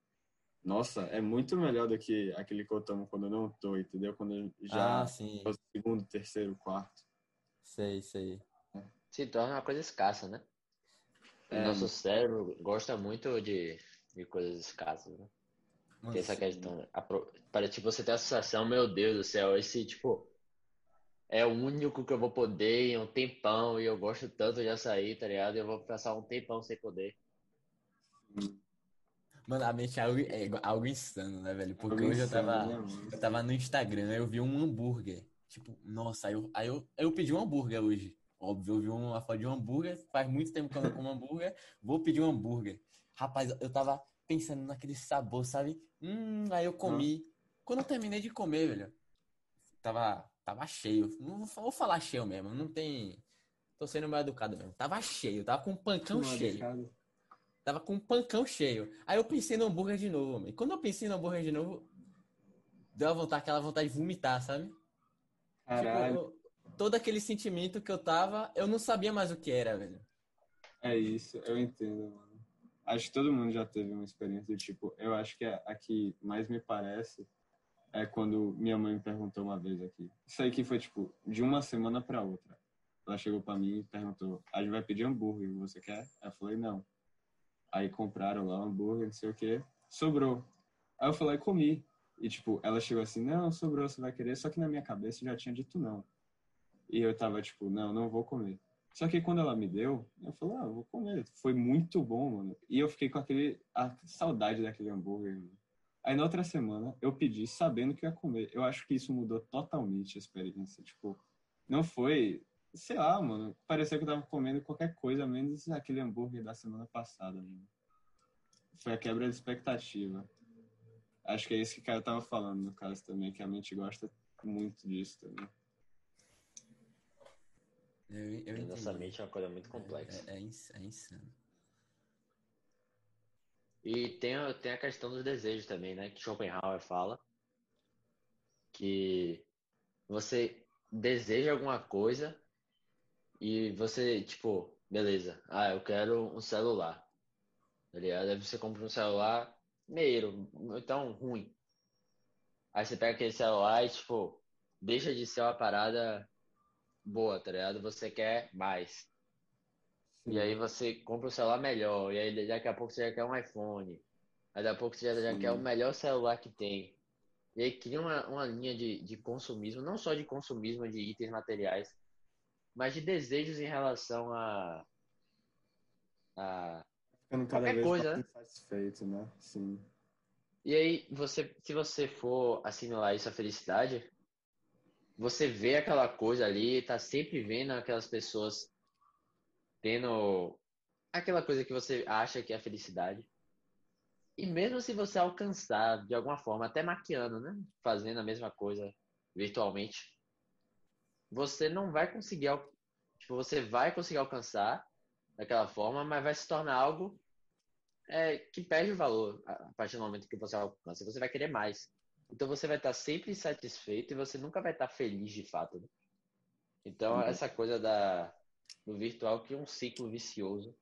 nossa, é muito melhor do que aquele que eu tomo quando eu não tô, entendeu? Quando eu já Ah, sim. é o segundo, terceiro, quarto. Sei, sei. Se torna uma coisa escassa, né? O É, nosso cérebro gosta muito de, de coisas escassas, né? Mano, Tem essa questão. apro- Para tipo, você ter a sensação, meu Deus do céu, esse tipo. É o único que eu vou poder em um tempão e eu gosto tanto de açaí, tá ligado? Eu vou passar um tempão sem poder. Mano, a mente é algo, é algo insano, né, velho? Porque Algo hoje eu insano, tava. né? Eu tava no Instagram, eu vi um hambúrguer. Tipo, nossa, aí eu, aí eu, eu pedi um hambúrguer hoje. Óbvio, eu vi uma foto de um hambúrguer. Faz muito tempo que eu não como hambúrguer. Vou pedir um hambúrguer. Rapaz, eu tava pensando naquele sabor, sabe? Hum, aí eu comi. Quando eu terminei de comer, velho, tava, tava cheio. Não vou falar cheio mesmo, não tem. Tô sendo mal educado mesmo. Tava cheio, tava com um pancão cheio. decada. Tava com um pancão cheio. Aí eu pensei no hambúrguer de novo, mano. E quando eu pensei no hambúrguer de novo, deu a vontade, aquela vontade de vomitar, sabe? Caralho, Tipo, todo aquele sentimento que eu tava, eu não sabia mais o que era, velho. é isso, eu entendo, mano. Acho que todo mundo já teve uma experiência do tipo, eu acho que a, a que mais me parece é quando minha mãe me perguntou uma vez aqui. Isso aí que foi, tipo, de uma semana pra outra. Ela chegou pra mim e perguntou, a gente vai pedir hambúrguer, você quer? Eu falei, não. Aí compraram lá o hambúrguer, não sei o quê, sobrou. Aí eu falei, comi. E, tipo, ela chegou assim, não, sobrou, você vai querer? Só que na minha cabeça eu já tinha dito não. E eu tava, tipo, não, não vou comer. Só que quando ela me deu, eu falei, ah, eu vou comer. Foi muito bom, mano. E eu fiquei com aquele, a saudade daquele hambúrguer. Mano. Aí na outra semana, eu pedi sabendo que ia comer. Eu acho que isso mudou totalmente a experiência. Tipo, não foi, sei lá, mano. Parecia que eu tava comendo qualquer coisa, menos aquele hambúrguer da semana passada, mano. Foi a quebra de expectativa. Acho que é isso que o cara tava falando, no caso também, que a mente gosta muito disso também. Eu, eu Nossa mente é uma coisa muito complexa. É, é, é ins- é insano. E tem, a- tem a questão dos desejos também, né? Que Schopenhauer fala que você deseja alguma coisa e você, tipo, beleza, ah, eu quero um celular. Tá ligado? Aí você compra um celular meio, então ruim. Aí você pega aquele celular e, tipo, deixa de ser uma parada boa, tá ligado? Você quer mais. E aí você compra o celular melhor, e aí daqui a pouco você já quer um iPhone. Aí daqui a pouco você já, já Sim. quer o melhor celular que tem. E aí cria uma, uma linha de, de consumismo, não só de consumismo de itens materiais, mas de desejos em relação a, a Ficando cada Qualquer vez coisa, mais insatisfeito, né? Sim. E aí, você, se você for assimilar isso à felicidade, você vê aquela coisa ali, tá sempre vendo aquelas pessoas tendo aquela coisa que você acha que é felicidade. E mesmo se você alcançar de alguma forma, até maquiando, né? Fazendo a mesma coisa virtualmente, você não vai conseguir, tipo, você vai conseguir alcançar daquela forma, mas vai se tornar algo é, que perde o valor a partir do momento que você alcança. Você vai querer mais. Então você vai estar sempre insatisfeito e você nunca vai estar feliz de fato. né? Então Uhum. essa coisa da, do virtual cria um ciclo vicioso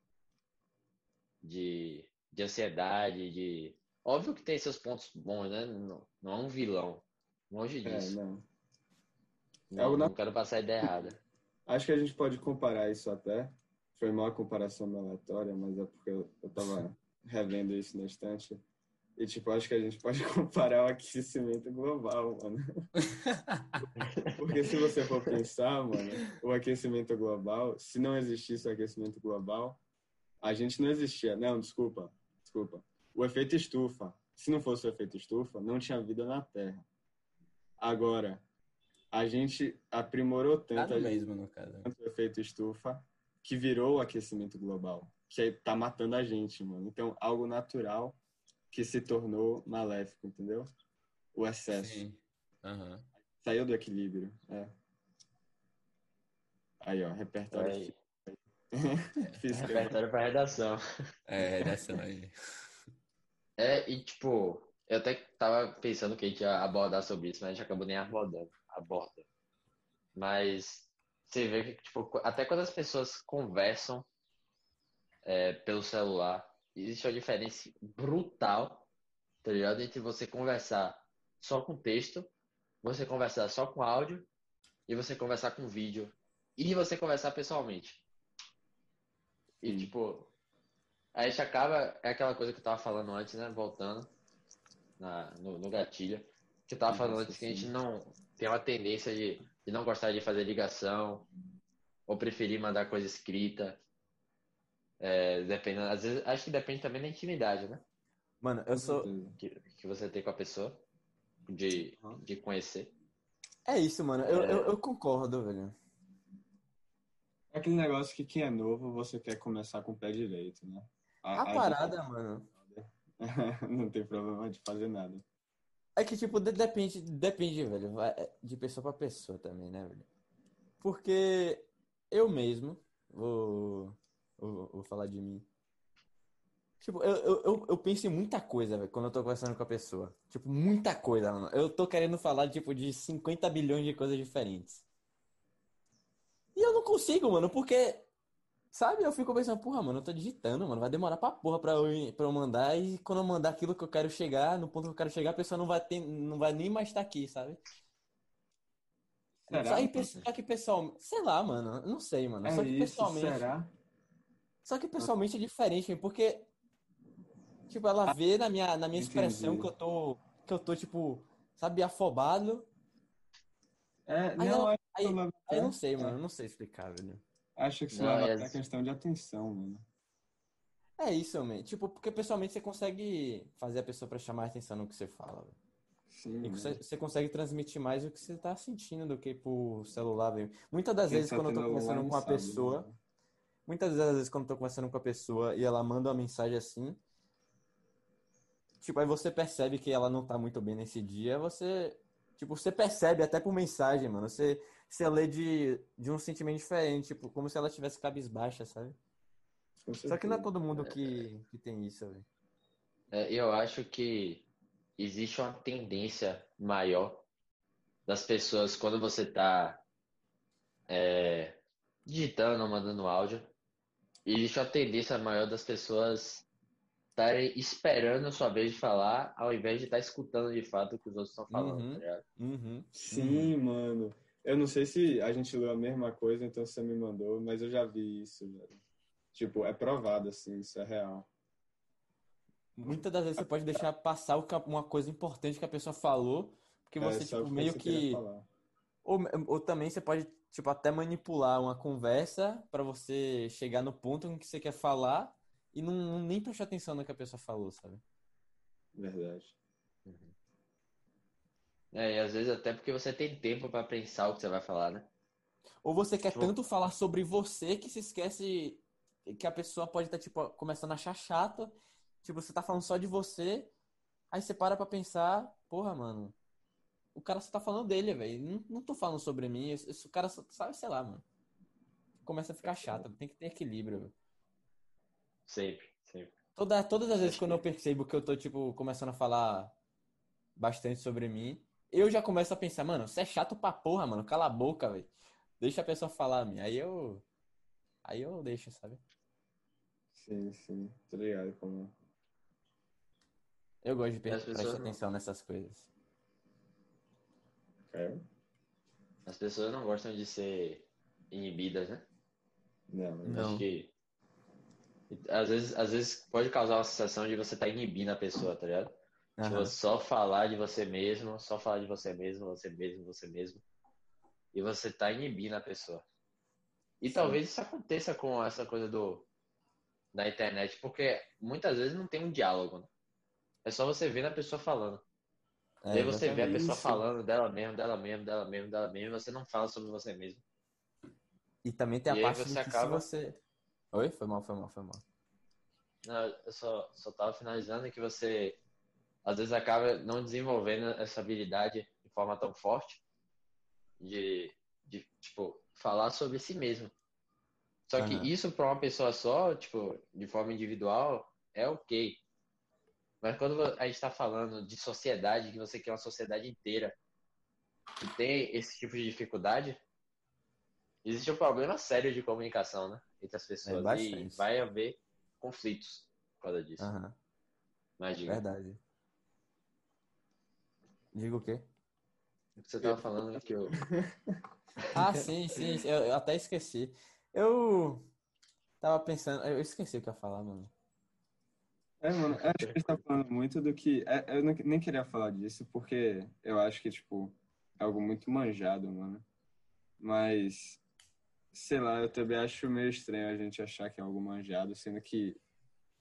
de, de ansiedade, de. Óbvio que tem seus pontos bons, né? Não, não é um vilão. Longe É, disso. não. Não, algo na- não quero passar a ideia errada. Acho que a gente pode comparar isso até. Foi uma comparação aleatória, mas é porque eu, eu tava revendo isso na estante. E, tipo, acho que a gente pode comparar o aquecimento global, mano. Porque se você for pensar, mano, o aquecimento global, se não existisse o aquecimento global, a gente não existia. Não, desculpa, desculpa. O efeito estufa. Se não fosse o efeito estufa, não tinha vida na Terra. Agora, a gente aprimorou tanto a mesmo, no caso. tanto o efeito estufa que virou o aquecimento global, que aí tá matando a gente, mano. Então, algo natural que se tornou maléfico, entendeu? O excesso. Sim. Aham. Saiu do equilíbrio. É. Aí, ó, repertório físico. repertório para redação. É, redação aí. É, e tipo, eu até tava pensando que a gente ia abordar sobre isso, mas a gente acabou nem abordando. Aborda. Mas você vê que, tipo, até quando as pessoas conversam é, pelo celular, existe uma diferença brutal, tá ligado? Entre você conversar só com texto, você conversar só com áudio, e você conversar com vídeo, e você conversar pessoalmente. E, Sim. tipo, a gente acaba, é aquela coisa que eu tava falando antes, né? Voltando na, no, no gatilho. Que eu tava Sim, falando antes que a gente não tem uma tendência de, de não gostar de fazer ligação, ou preferir mandar coisa escrita. É, dependendo, às vezes, acho que depende também da intimidade, né? Mano, eu sou. Que, que você tem com a pessoa, de, Uhum. de conhecer. É isso, mano. Eu, É. eu, eu concordo, velho. É aquele negócio que quem é novo, você quer começar com o pé direito, né? A parada, mano, não tem problema de fazer nada. é que, tipo, de- depende, depende, velho, é de pessoa pra pessoa também, né, velho? Porque eu mesmo, vou, vou, vou falar de mim. Tipo, eu, eu, eu penso em muita coisa, velho, quando eu tô conversando com a pessoa. Tipo, muita coisa, mano. Eu tô querendo falar, tipo, de 50 bilhões de coisas diferentes. E eu não consigo, mano, porque, sabe, eu fico pensando, porra, mano, eu tô digitando, mano, vai demorar pra porra pra eu, pra eu mandar, e quando eu mandar aquilo que eu quero chegar, no ponto que eu quero chegar, a pessoa não vai ter, não vai nem mais estar aqui, sabe? Será? Só, só que pessoal, sei lá, mano, não sei, mano. É Só que isso, pessoalmente, será? só que pessoalmente é diferente, porque, tipo, ela vê na minha, na minha expressão que eu tô, que eu tô, tipo, sabe, afobado. É, Aí não, ela- é aí- Aí eu não sei, mano, eu não sei explicar, velho. Acho que isso Não, leva é- a questão de atenção, mano. É isso, man. Tipo, porque pessoalmente você consegue fazer a pessoa prestar mais atenção no que você fala, velho. Sim, E né? você, você consegue transmitir mais o que você tá sentindo do que por celular, velho. Muitas das Quem vezes tá quando eu tô conversando com uma sabe, pessoa, né? muitas das vezes quando eu tô conversando com a pessoa e ela manda uma mensagem assim, tipo, aí você percebe que ela não tá muito bem nesse dia, você, tipo, você percebe até por mensagem, mano. Você, você lê de, de um sentimento diferente, tipo, como se ela tivesse cabisbaixa, sabe? Só que não é todo mundo que, que tem isso, velho. É, eu acho que existe uma tendência maior das pessoas quando você está digitando ou mandando áudio, existe uma tendência maior das pessoas estarem esperando a sua vez de falar, ao invés de estar escutando de fato o que os outros estão falando, Uhum. tá ligado? Uhum. Sim, mano. Eu não sei se a gente leu a mesma coisa, então você me mandou, mas eu já vi isso, velho. Tipo, é provado, assim, isso é real. Muitas das vezes você pode deixar passar uma coisa importante que a pessoa falou, porque É, você, tipo, que meio que. Ou, ou também você pode, tipo, até manipular uma conversa pra você chegar no ponto em que você quer falar e não, não nem prestar atenção no que a pessoa falou, sabe? Verdade. É, e às vezes até porque você tem tempo pra pensar o que você vai falar, né? Ou você quer Tipo- tanto falar sobre você que se esquece que a pessoa pode estar, tipo, começando a achar chato. Tipo, você tá falando só de você, aí você para pra pensar, porra, mano, o cara só tá falando dele, velho. Não, não tô falando sobre mim, esse, cara só sabe, sei lá, mano. Começa a ficar chato, tem que ter equilíbrio, velho. Sempre, sempre. Toda, todas as vezes quando eu percebo que eu tô, tipo, começando a falar bastante sobre mim, eu já começo a pensar, mano, você é chato pra porra, mano, cala a boca, velho. Deixa a pessoa falar, minha. Aí eu. Aí eu deixo, sabe? Sim, sim. Tô ligado como. Eu gosto de pessoas prestar não- atenção nessas coisas. Caiu? As pessoas não gostam de ser inibidas, né? Não, não. Não. Acho que às vezes, às vezes pode causar uma sensação de você estar inibindo a pessoa, tá ligado? Tipo, Aham. só falar de você mesmo, só falar de você mesmo, você mesmo, você mesmo. E você tá inibindo a pessoa. E Sim. talvez isso aconteça com essa coisa do da internet, porque muitas vezes não tem um diálogo, né? É só você ver a pessoa falando. É, Aí você vê a pessoa Isso. falando dela mesmo, dela mesmo, dela mesmo, dela mesmo, e você não fala sobre você mesmo. E também tem a E parte você acaba- você. Oi? Foi mal, foi mal, foi mal. Não, eu só, só tava finalizando que você às vezes acaba não desenvolvendo essa habilidade de forma tão forte de, de tipo, falar sobre si mesmo. Só que Aham. isso para uma pessoa só, tipo, de forma individual, é ok. Mas quando a gente está falando de sociedade, que você quer uma sociedade inteira que tem esse tipo de dificuldade, existe um problema sério de comunicação, né? Entre as pessoas. e bastante. vai haver conflitos por causa disso. Mas diga, verdade. Digo o quê? o que você tava falando que eu. Ah, sim, sim, eu, eu até esqueci. Eu tava pensando, eu esqueci o que eu ia falar, mano. É, mano, eu acho que a gente tá falando muito do que. é, Eu não- nem queria falar disso, porque eu acho que, tipo, é algo muito manjado, mano. Mas, sei lá, eu também acho meio estranho a gente achar que é algo manjado, sendo que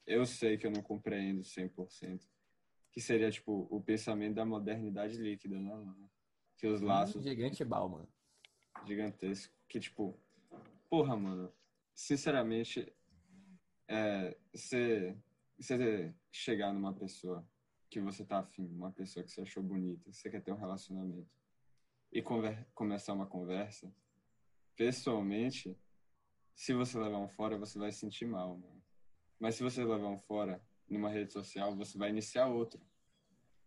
eu sei que eu não compreendo 100%. Que seria, tipo, o pensamento da modernidade líquida, né, mano? Que os laços Gigante bal, mano. gigantesco. Que, tipo, porra, mano, sinceramente, é, você, chegar numa pessoa que você tá afim, uma pessoa que você achou bonita, que você quer ter um relacionamento, e conver- começar uma conversa, pessoalmente, se você levar um fora, você vai se sentir mal, mano. Mas se você levar um fora numa rede social, você vai iniciar outro.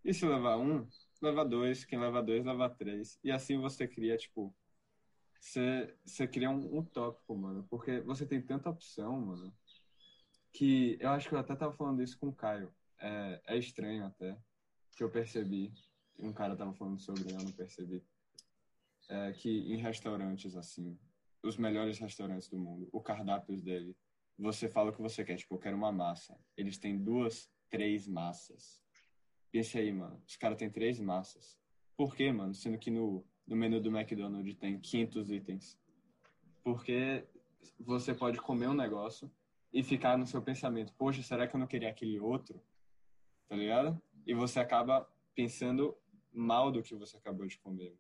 E se levar um, leva dois, quem leva dois, leva três. E assim você cria, tipo, você, você cria um, um tópico, mano. Porque você tem tanta opção, mano. Que eu acho que eu até tava falando isso com o Caio. É, é estranho até. Que eu percebi. Um cara tava falando sobre, eu não percebi. É, que em restaurantes, assim, os melhores restaurantes do mundo, o cardápio dele, você fala o que você quer. Tipo, eu quero uma massa. Eles têm duas, três massas. Pense aí, mano. Os caras têm três massas. Por quê, mano? Sendo que no, no menu do McDonald's tem 500 itens. Porque você pode comer um negócio e ficar no seu pensamento, poxa, será que eu não queria aquele outro? Tá ligado? E você acaba pensando mal do que você acabou de comer.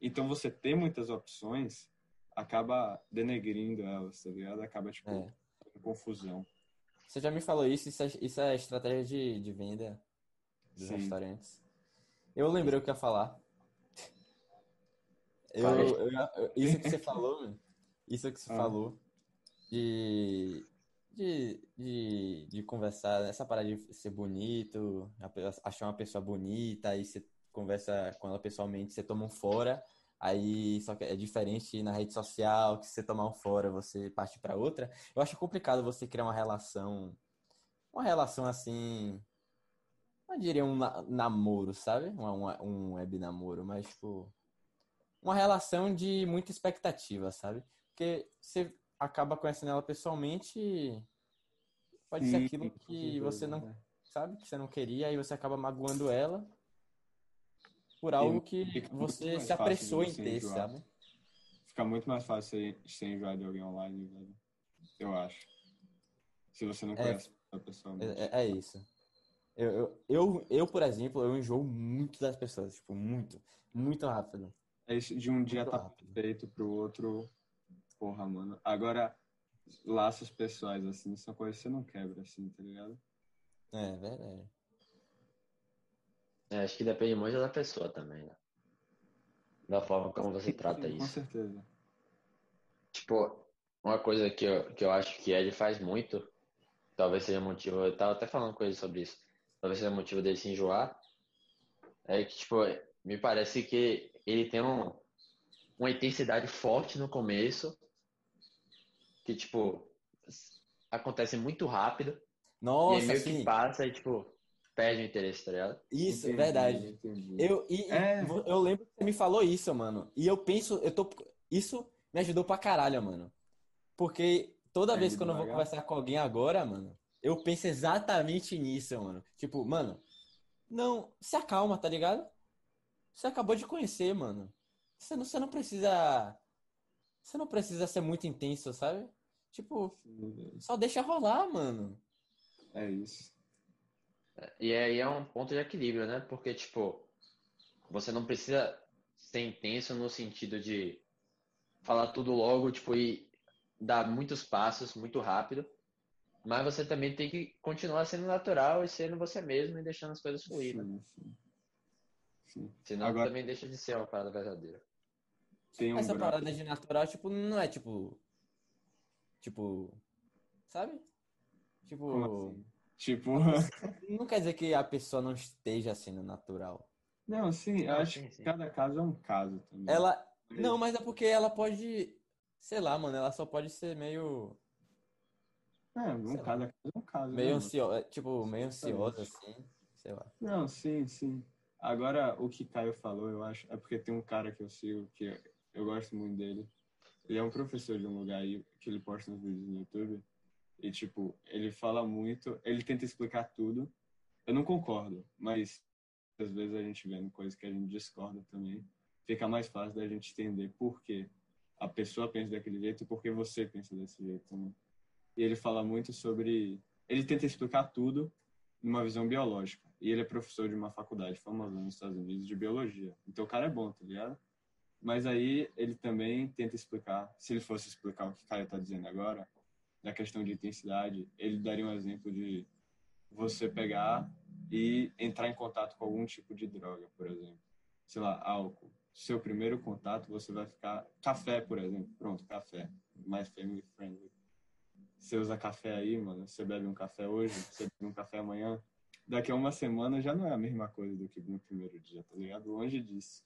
Então você ter muitas opções acaba denegrindo elas, tá ligado? Acaba, tipo, É. confusão. Você já me falou isso, isso é, isso é estratégia de, de venda dos Sim. restaurantes. Eu lembrei o que ia falar. Eu, eu- eu- isso que você falou, isso que você Ah. falou de, de, de, de conversar, essa parada de ser bonito, achar uma pessoa bonita, aí você conversa com ela pessoalmente, você toma um fora, aí só que é diferente na rede social, que se você tomar um fora, você parte pra outra. Eu acho complicado você criar uma relação, uma relação assim, não diria um na- namoro, sabe? Um, um, web namoro, mas tipo, uma relação de muita expectativa, sabe? Porque você acaba conhecendo ela pessoalmente e pode ser aquilo que você não, né? sabe, que você não queria, aí você acaba magoando ela por algo que você se apressou em ter, enjoar. sabe? Fica muito mais fácil ser, enjoado de alguém online, velho. Eu acho. Se você não É. conhece a pessoa. É, é- é isso. Eu, eu, eu, eu, por exemplo, eu enjoo muito das pessoas, tipo, muito, muito rápido. É isso, de um dia Muito tá rápido. perfeito pro outro. Porra, mano. Agora, laços pessoais, assim, são coisas que você não quebra, assim, tá ligado? É, verdade. É, acho que depende muito da pessoa também, né? Da forma como você trata Sim, Com isso. certeza. Tipo, uma coisa que eu, que eu acho que ele faz muito, talvez seja motivo, eu tava até falando com ele sobre isso, talvez seja motivo dele se enjoar, é que, tipo, me parece que ele tem um, uma intensidade forte no começo, que, tipo, acontece muito rápido, e Nossa, meio que passa e, tipo, perde o interesse, tá ligado? isso, Entendi, verdade. Entendi. Eu, e, É. eu lembro que você me falou isso, mano. E eu penso, eu tô. Isso me ajudou pra caralho, mano. Porque toda É, vez que eu não vou conversar com alguém agora, mano, eu penso exatamente nisso, mano. Tipo, mano, não, se acalma, tá ligado? Você acabou de conhecer, mano. Você não, você não precisa. Você não precisa ser muito intenso, sabe? Tipo, Sim, velho. só deixa rolar, mano. É isso. E aí é um ponto de equilíbrio, né? Porque, tipo, você não precisa ser intenso no sentido de falar tudo logo, tipo, e dar muitos passos muito rápido. Mas você também tem que continuar sendo natural e sendo você mesmo e deixando as coisas fluir, né? Sim, sim. Sim. Senão Agora- também deixa de ser uma parada verdadeira. Tem um Essa brother- parada de natural, tipo, não é tipo. Tipo. Sabe? Tipo. Como assim? Tipo. Não quer dizer que a pessoa não esteja sendo natural. Não, sim, eu acho sim, que sim. cada caso é um caso também. Ela. Não, mas é porque ela pode. Sei lá, mano, ela só pode ser meio. É, um caso é um caso. né, Meio mano? ansiosa. Tipo, meio ansiosa, assim. Sei lá. Não, sim, sim. Agora, o que Caio falou, eu acho, é porque tem um cara que eu sigo, que eu gosto muito dele. Ele é um professor de um lugar aí, que ele posta uns vídeos no YouTube. E, tipo, ele fala muito, ele tenta explicar tudo. Eu não concordo, mas às vezes a gente vendo coisas que a gente discorda também, fica mais fácil da gente entender por que a pessoa pensa daquele jeito e por que você pensa desse jeito também. E ele fala muito sobre. Ele tenta explicar tudo numa visão biológica. E ele é professor de uma faculdade famosa nos Estados Unidos de biologia. Então o cara é bom, tá ligado? Mas aí ele também tenta explicar, se ele fosse explicar o que o Caio tá dizendo agora, da questão de intensidade, ele daria um exemplo de você pegar e entrar em contato com algum tipo de droga, por exemplo. Sei lá, álcool. Seu primeiro contato, você vai ficar. Café, por exemplo. Pronto, café. Mais family friendly. Você usa café aí, mano. Você bebe um café hoje, você bebe um café amanhã. Daqui a uma semana já não é a mesma coisa do que no primeiro dia, tá ligado? Longe disso.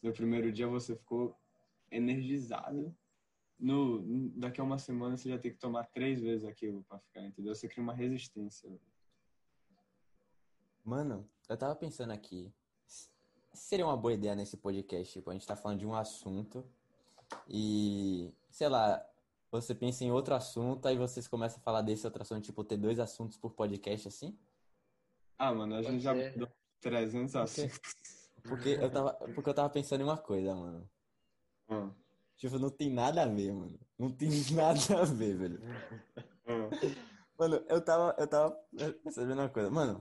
No primeiro dia você ficou energizado. No, daqui a uma semana você já tem que tomar três vezes aquilo pra ficar, entendeu? Você cria uma resistência. Mano, eu tava pensando aqui. Seria uma boa ideia nesse podcast, tipo, a gente tá falando de um assunto e, sei lá, você pensa em outro assunto, aí vocês começam a falar desse outro assunto, tipo, ter dois assuntos por podcast assim? Ah, mano, a Pode gente já mudou 300 assuntos. Porque eu tava, porque eu tava pensando em uma coisa, mano. Ah, Tipo, não tem nada a ver, mano. Não tem nada a ver, velho. Mano, eu tava, eu tava percebendo uma coisa. Mano,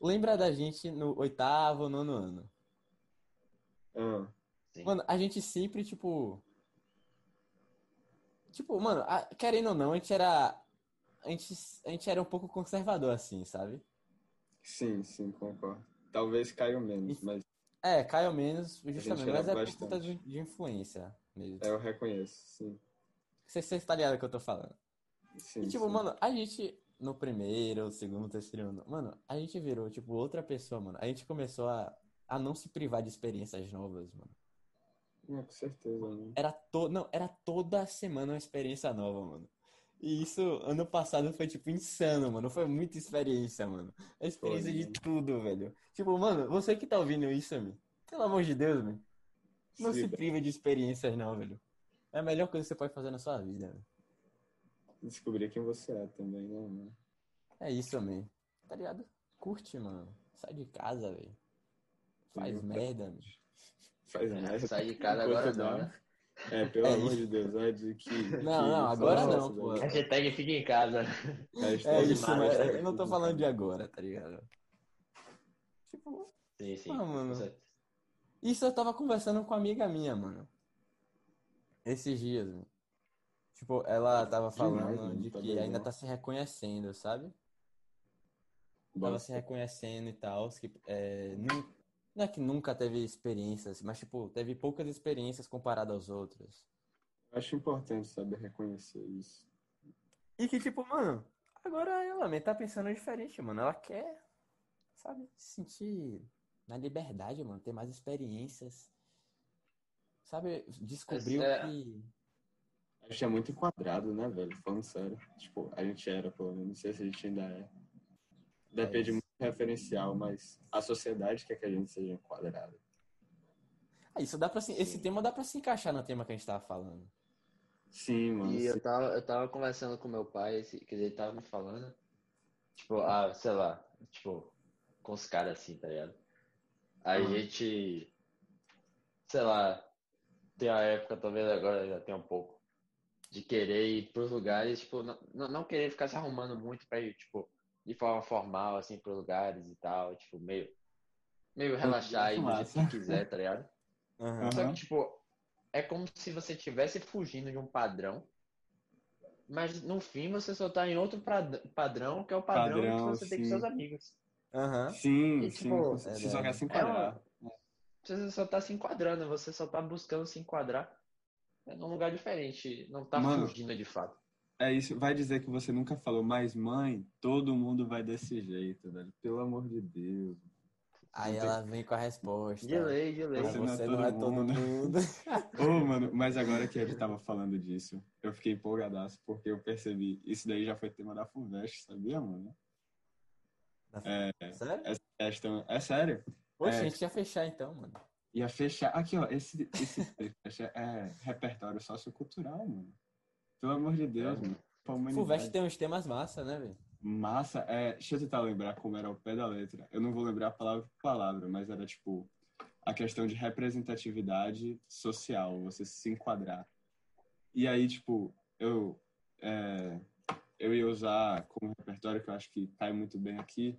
lembra da gente no oitavo, nono ano? Sim. Mano, a gente sempre, tipo. Tipo, mano, a- querendo ou não, a gente era. A gente, a gente era um pouco conservador, assim, sabe? sim, sim, concordo. Talvez caiu menos, mas É, caiu menos, justamente, mas é por bastante. conta de, de influência mesmo. é, eu reconheço, sim. Você, você tá ligado que eu tô falando? sim E, tipo, sim. mano, a gente, no primeiro, segundo, terceiro ano, mano, a gente virou, tipo, outra pessoa, mano. A gente começou a, a não se privar de experiências novas, mano. Não, com certeza, né? Era to... Não, era toda semana uma experiência nova, mano. E isso, ano passado, foi, tipo, insano, mano. Foi muita experiência, mano. A experiência Foi, de mano. tudo, velho. Tipo, mano, você que tá ouvindo isso, mano. Pelo amor de Deus, mano. Não se priva de experiências, não, velho. É a melhor coisa que você pode fazer na sua vida, velho. descobrir quem você é também, né, mano? É isso, man. Tá ligado? Curte, mano. Sai de casa, velho. Faz Sim, merda, mano. Faz É, merda. sai de casa agora não, né? É, pelo É amor isso. de Deus, vai dizer que. Não, que não, agora só não, pô. Hashtag fica em casa. É isso, demais, mas eu não tô falando de agora, tá ligado? Tipo, Sim, sim. Ah, mano. Isso eu tava conversando com uma amiga minha, mano. Esses dias, mano. Tipo, ela tava falando Demais, mano, de tá que ainda tá se reconhecendo, sabe? Tava Bora. se reconhecendo e tal. Que, é, não é que nunca teve experiências, mas, tipo, teve poucas experiências comparado aos outros. Acho importante saber reconhecer isso. E que, tipo, mano, agora ela me tá pensando diferente, mano. Ela quer, sabe, se sentir na liberdade, mano, ter mais experiências. Sabe, descobrir É. o que. A gente é muito enquadrado, né, velho? Falando sério. Tipo, a gente era, pelo menos. Não sei se a gente ainda é. Depende isso. muito do referencial, mas a sociedade quer que a gente seja enquadrado. Ah, isso dá pra se... Esse tema dá pra se encaixar no tema que a gente tava falando. Sim, mano. E sim. eu tava, eu tava conversando com meu pai, esse- quer dizer, ele tava me falando, tipo, ah, sei lá, tipo, com os caras assim, tá ligado? A Uhum. gente, sei lá, tem a época, talvez agora já tem um pouco, de querer ir pros lugares, tipo, não, não querer ficar se arrumando muito pra ir, tipo, de forma formal, assim, pros lugares e tal, tipo, meio, meio relaxar aí do jeito Massa. que quiser, tá ligado? Aham. Só que, tipo, é como se você estivesse fugindo de um padrão, mas no fim você só tá em outro padrão, que é o padrão, Padrão, que você tem com sim. seus amigos. Aham. Sim, E, sim. tipo, Você só é, quer se É enquadrar. Você só tá se enquadrando, você só tá buscando se enquadrar é num lugar diferente, não tá Mano. fugindo de fato. É isso. Vai dizer que você nunca falou, mas mãe, todo mundo vai desse jeito, velho. Pelo amor de Deus. Aí ela vem com a resposta. De lei, de lei. Você não é você todo não é todo mundo. mundo. Ô, mano, mas agora que a gente tava falando disso, eu fiquei empolgadaço, porque eu percebi, isso daí já foi tema da FUVEST, sabia, mano? Sério? Essa questão, é sério. Poxa, É. a gente ia fechar então, mano. Ia fechar, aqui ó, esse, esse podcast é repertório sociocultural, mano. Pelo amor de Deus, mano. Pra humanidade. Fulvestre tem uns temas massa, né, velho? Massa, é, deixa eu tentar lembrar como era o pé da letra. Eu não vou lembrar palavra por palavra, mas era tipo a questão de representatividade social, você se enquadrar. E aí, tipo, eu, é, eu ia usar como repertório, que eu acho que cai muito bem aqui,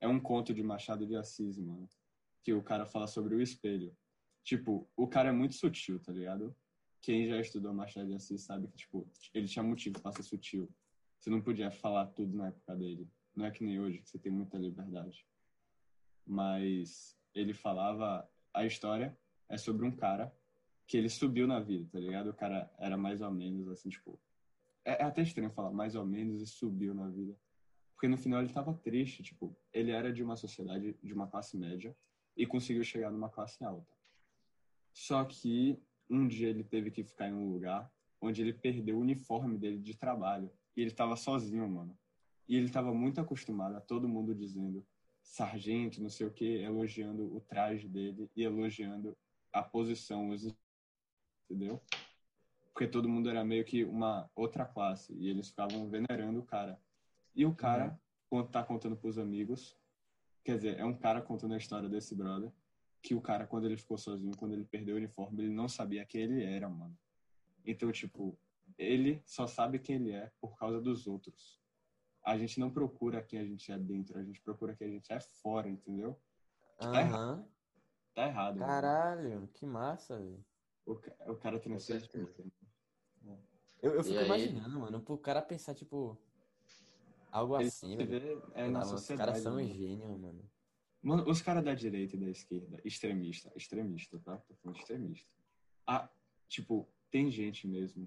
é um conto de Machado de Assis, mano. Que o cara fala sobre o espelho. Tipo, o cara é muito sutil, tá ligado? Quem já estudou Machado de Assis sabe que, tipo, ele tinha motivo pra ser sutil. Você não podia falar tudo na época dele. Não é que nem hoje, que você tem muita liberdade. Mas ele falava. A história é sobre um cara que ele subiu na vida, tá ligado? O cara era mais ou menos assim, tipo. É, é até estranho falar mais ou menos e subiu na vida. Porque no final ele tava triste, tipo, ele era de uma sociedade, de uma classe média e conseguiu chegar numa classe alta. Só que um dia ele teve que ficar em um lugar onde ele perdeu o uniforme dele de trabalho. E ele tava sozinho, mano. E ele tava muito acostumado a todo mundo dizendo sargento, não sei o que, elogiando o traje dele e elogiando a posição, os... entendeu? Porque todo mundo era meio que uma outra classe e eles ficavam venerando o cara. E o cara, quando tá contando pros amigos, quer dizer, é um cara contando a história desse brother, que o cara, quando ele ficou sozinho, quando ele perdeu o uniforme, ele não sabia quem ele era, mano. Então, tipo, ele só sabe quem ele é por causa dos outros. A gente não procura quem a gente é dentro, a gente procura quem a gente é fora, entendeu? Tá errado. Tá errado. mano. Caralho, que massa, velho. O, ca- o cara transcende certeza. tudo. Eu, eu E fico aí? imaginando, mano, pro cara pensar, tipo, algo assim, se velho. vê é, na mano, Os sociedade. caras são mano. gênios, mano. Mano, os caras da direita e da esquerda, extremista, extremista, tá? Tô falando extremista. Ah, tipo, tem gente mesmo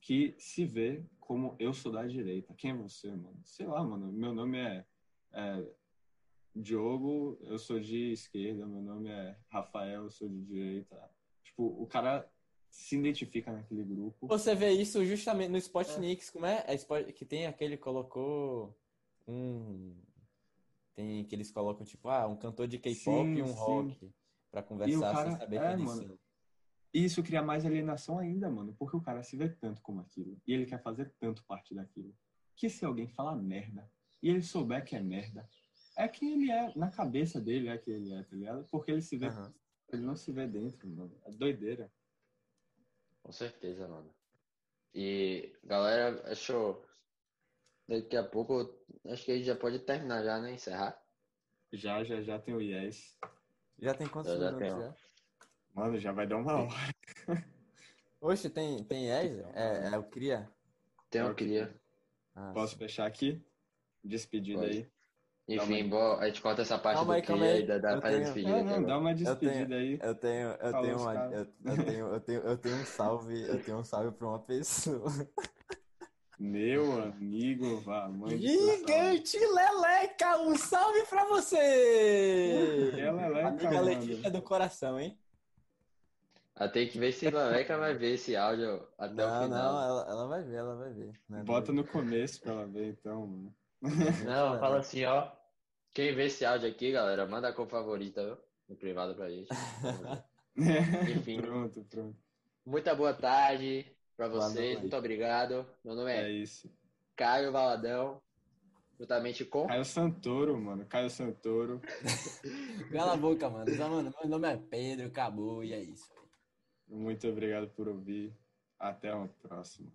que se vê como eu sou da direita. Quem é você, mano? Sei lá, mano. Meu nome é, é Diogo, eu sou de esquerda. Meu nome é Rafael, eu sou de direita. Tipo, o cara se identifica naquele grupo. Você vê isso justamente no Spotnix, como é? é Spot- que tem aquele colocou um tem que eles colocam tipo, ah, um cantor de K-pop e um sim. rock pra conversar cara- sem saber é, quem mano. são. E isso cria mais alienação ainda, mano, porque o cara se vê tanto como aquilo e ele quer fazer tanto parte daquilo. Que se alguém falar merda e ele souber que é merda, é quem ele é, na cabeça dele é quem ele é, tá ligado? Porque ele se vê, Aham. ele não se vê dentro, mano. É doideira. Com certeza, mano. E, galera, acho. Daqui a pouco, acho que a gente já pode terminar já, né? Encerrar. Já, já, já tem o Yes. Já tem quantos já minutos tenho. já? Mano, já vai dar uma hora. Oxe, tem, tem ES? É, é o Cria? Tem um Ok. queria. Ah, Posso fechar aqui? Despedida Pode. aí. Enfim, boa, a gente corta essa parte Calma do aí, calma aí. da, da tenho- despedida. Não, não, dá uma Eu tenho- despedida aí. Eu tenho, eu Falou tenho uma, eu, eu tenho, eu tenho, eu tenho um salve, eu tenho um salve pra uma pessoa. Meu amigo, vá, mãe. Gigante Leleca, um salve pra você! É Leleca, Amiga. Letícia do coração, hein? Ah, tem que ver se a Laleca vai ver esse áudio até o Não, final. não, ela, ela vai ver, ela vai ver. É Bota no começo pra ela ver, então, mano. Não, fala assim, ó. Quem vê esse áudio aqui, galera, manda a cor favorita viu? no privado pra gente. Enfim. pronto, pronto. Muita boa tarde pra Boa vocês, muito obrigado. Meu nome É é isso. Caio Valadão, juntamente com. Caio Santoro, mano. Caio Santoro. Cala a boca, mano. Só, mano. Meu nome é Pedro, acabou e é isso. Muito obrigado por ouvir. Até uma próxima.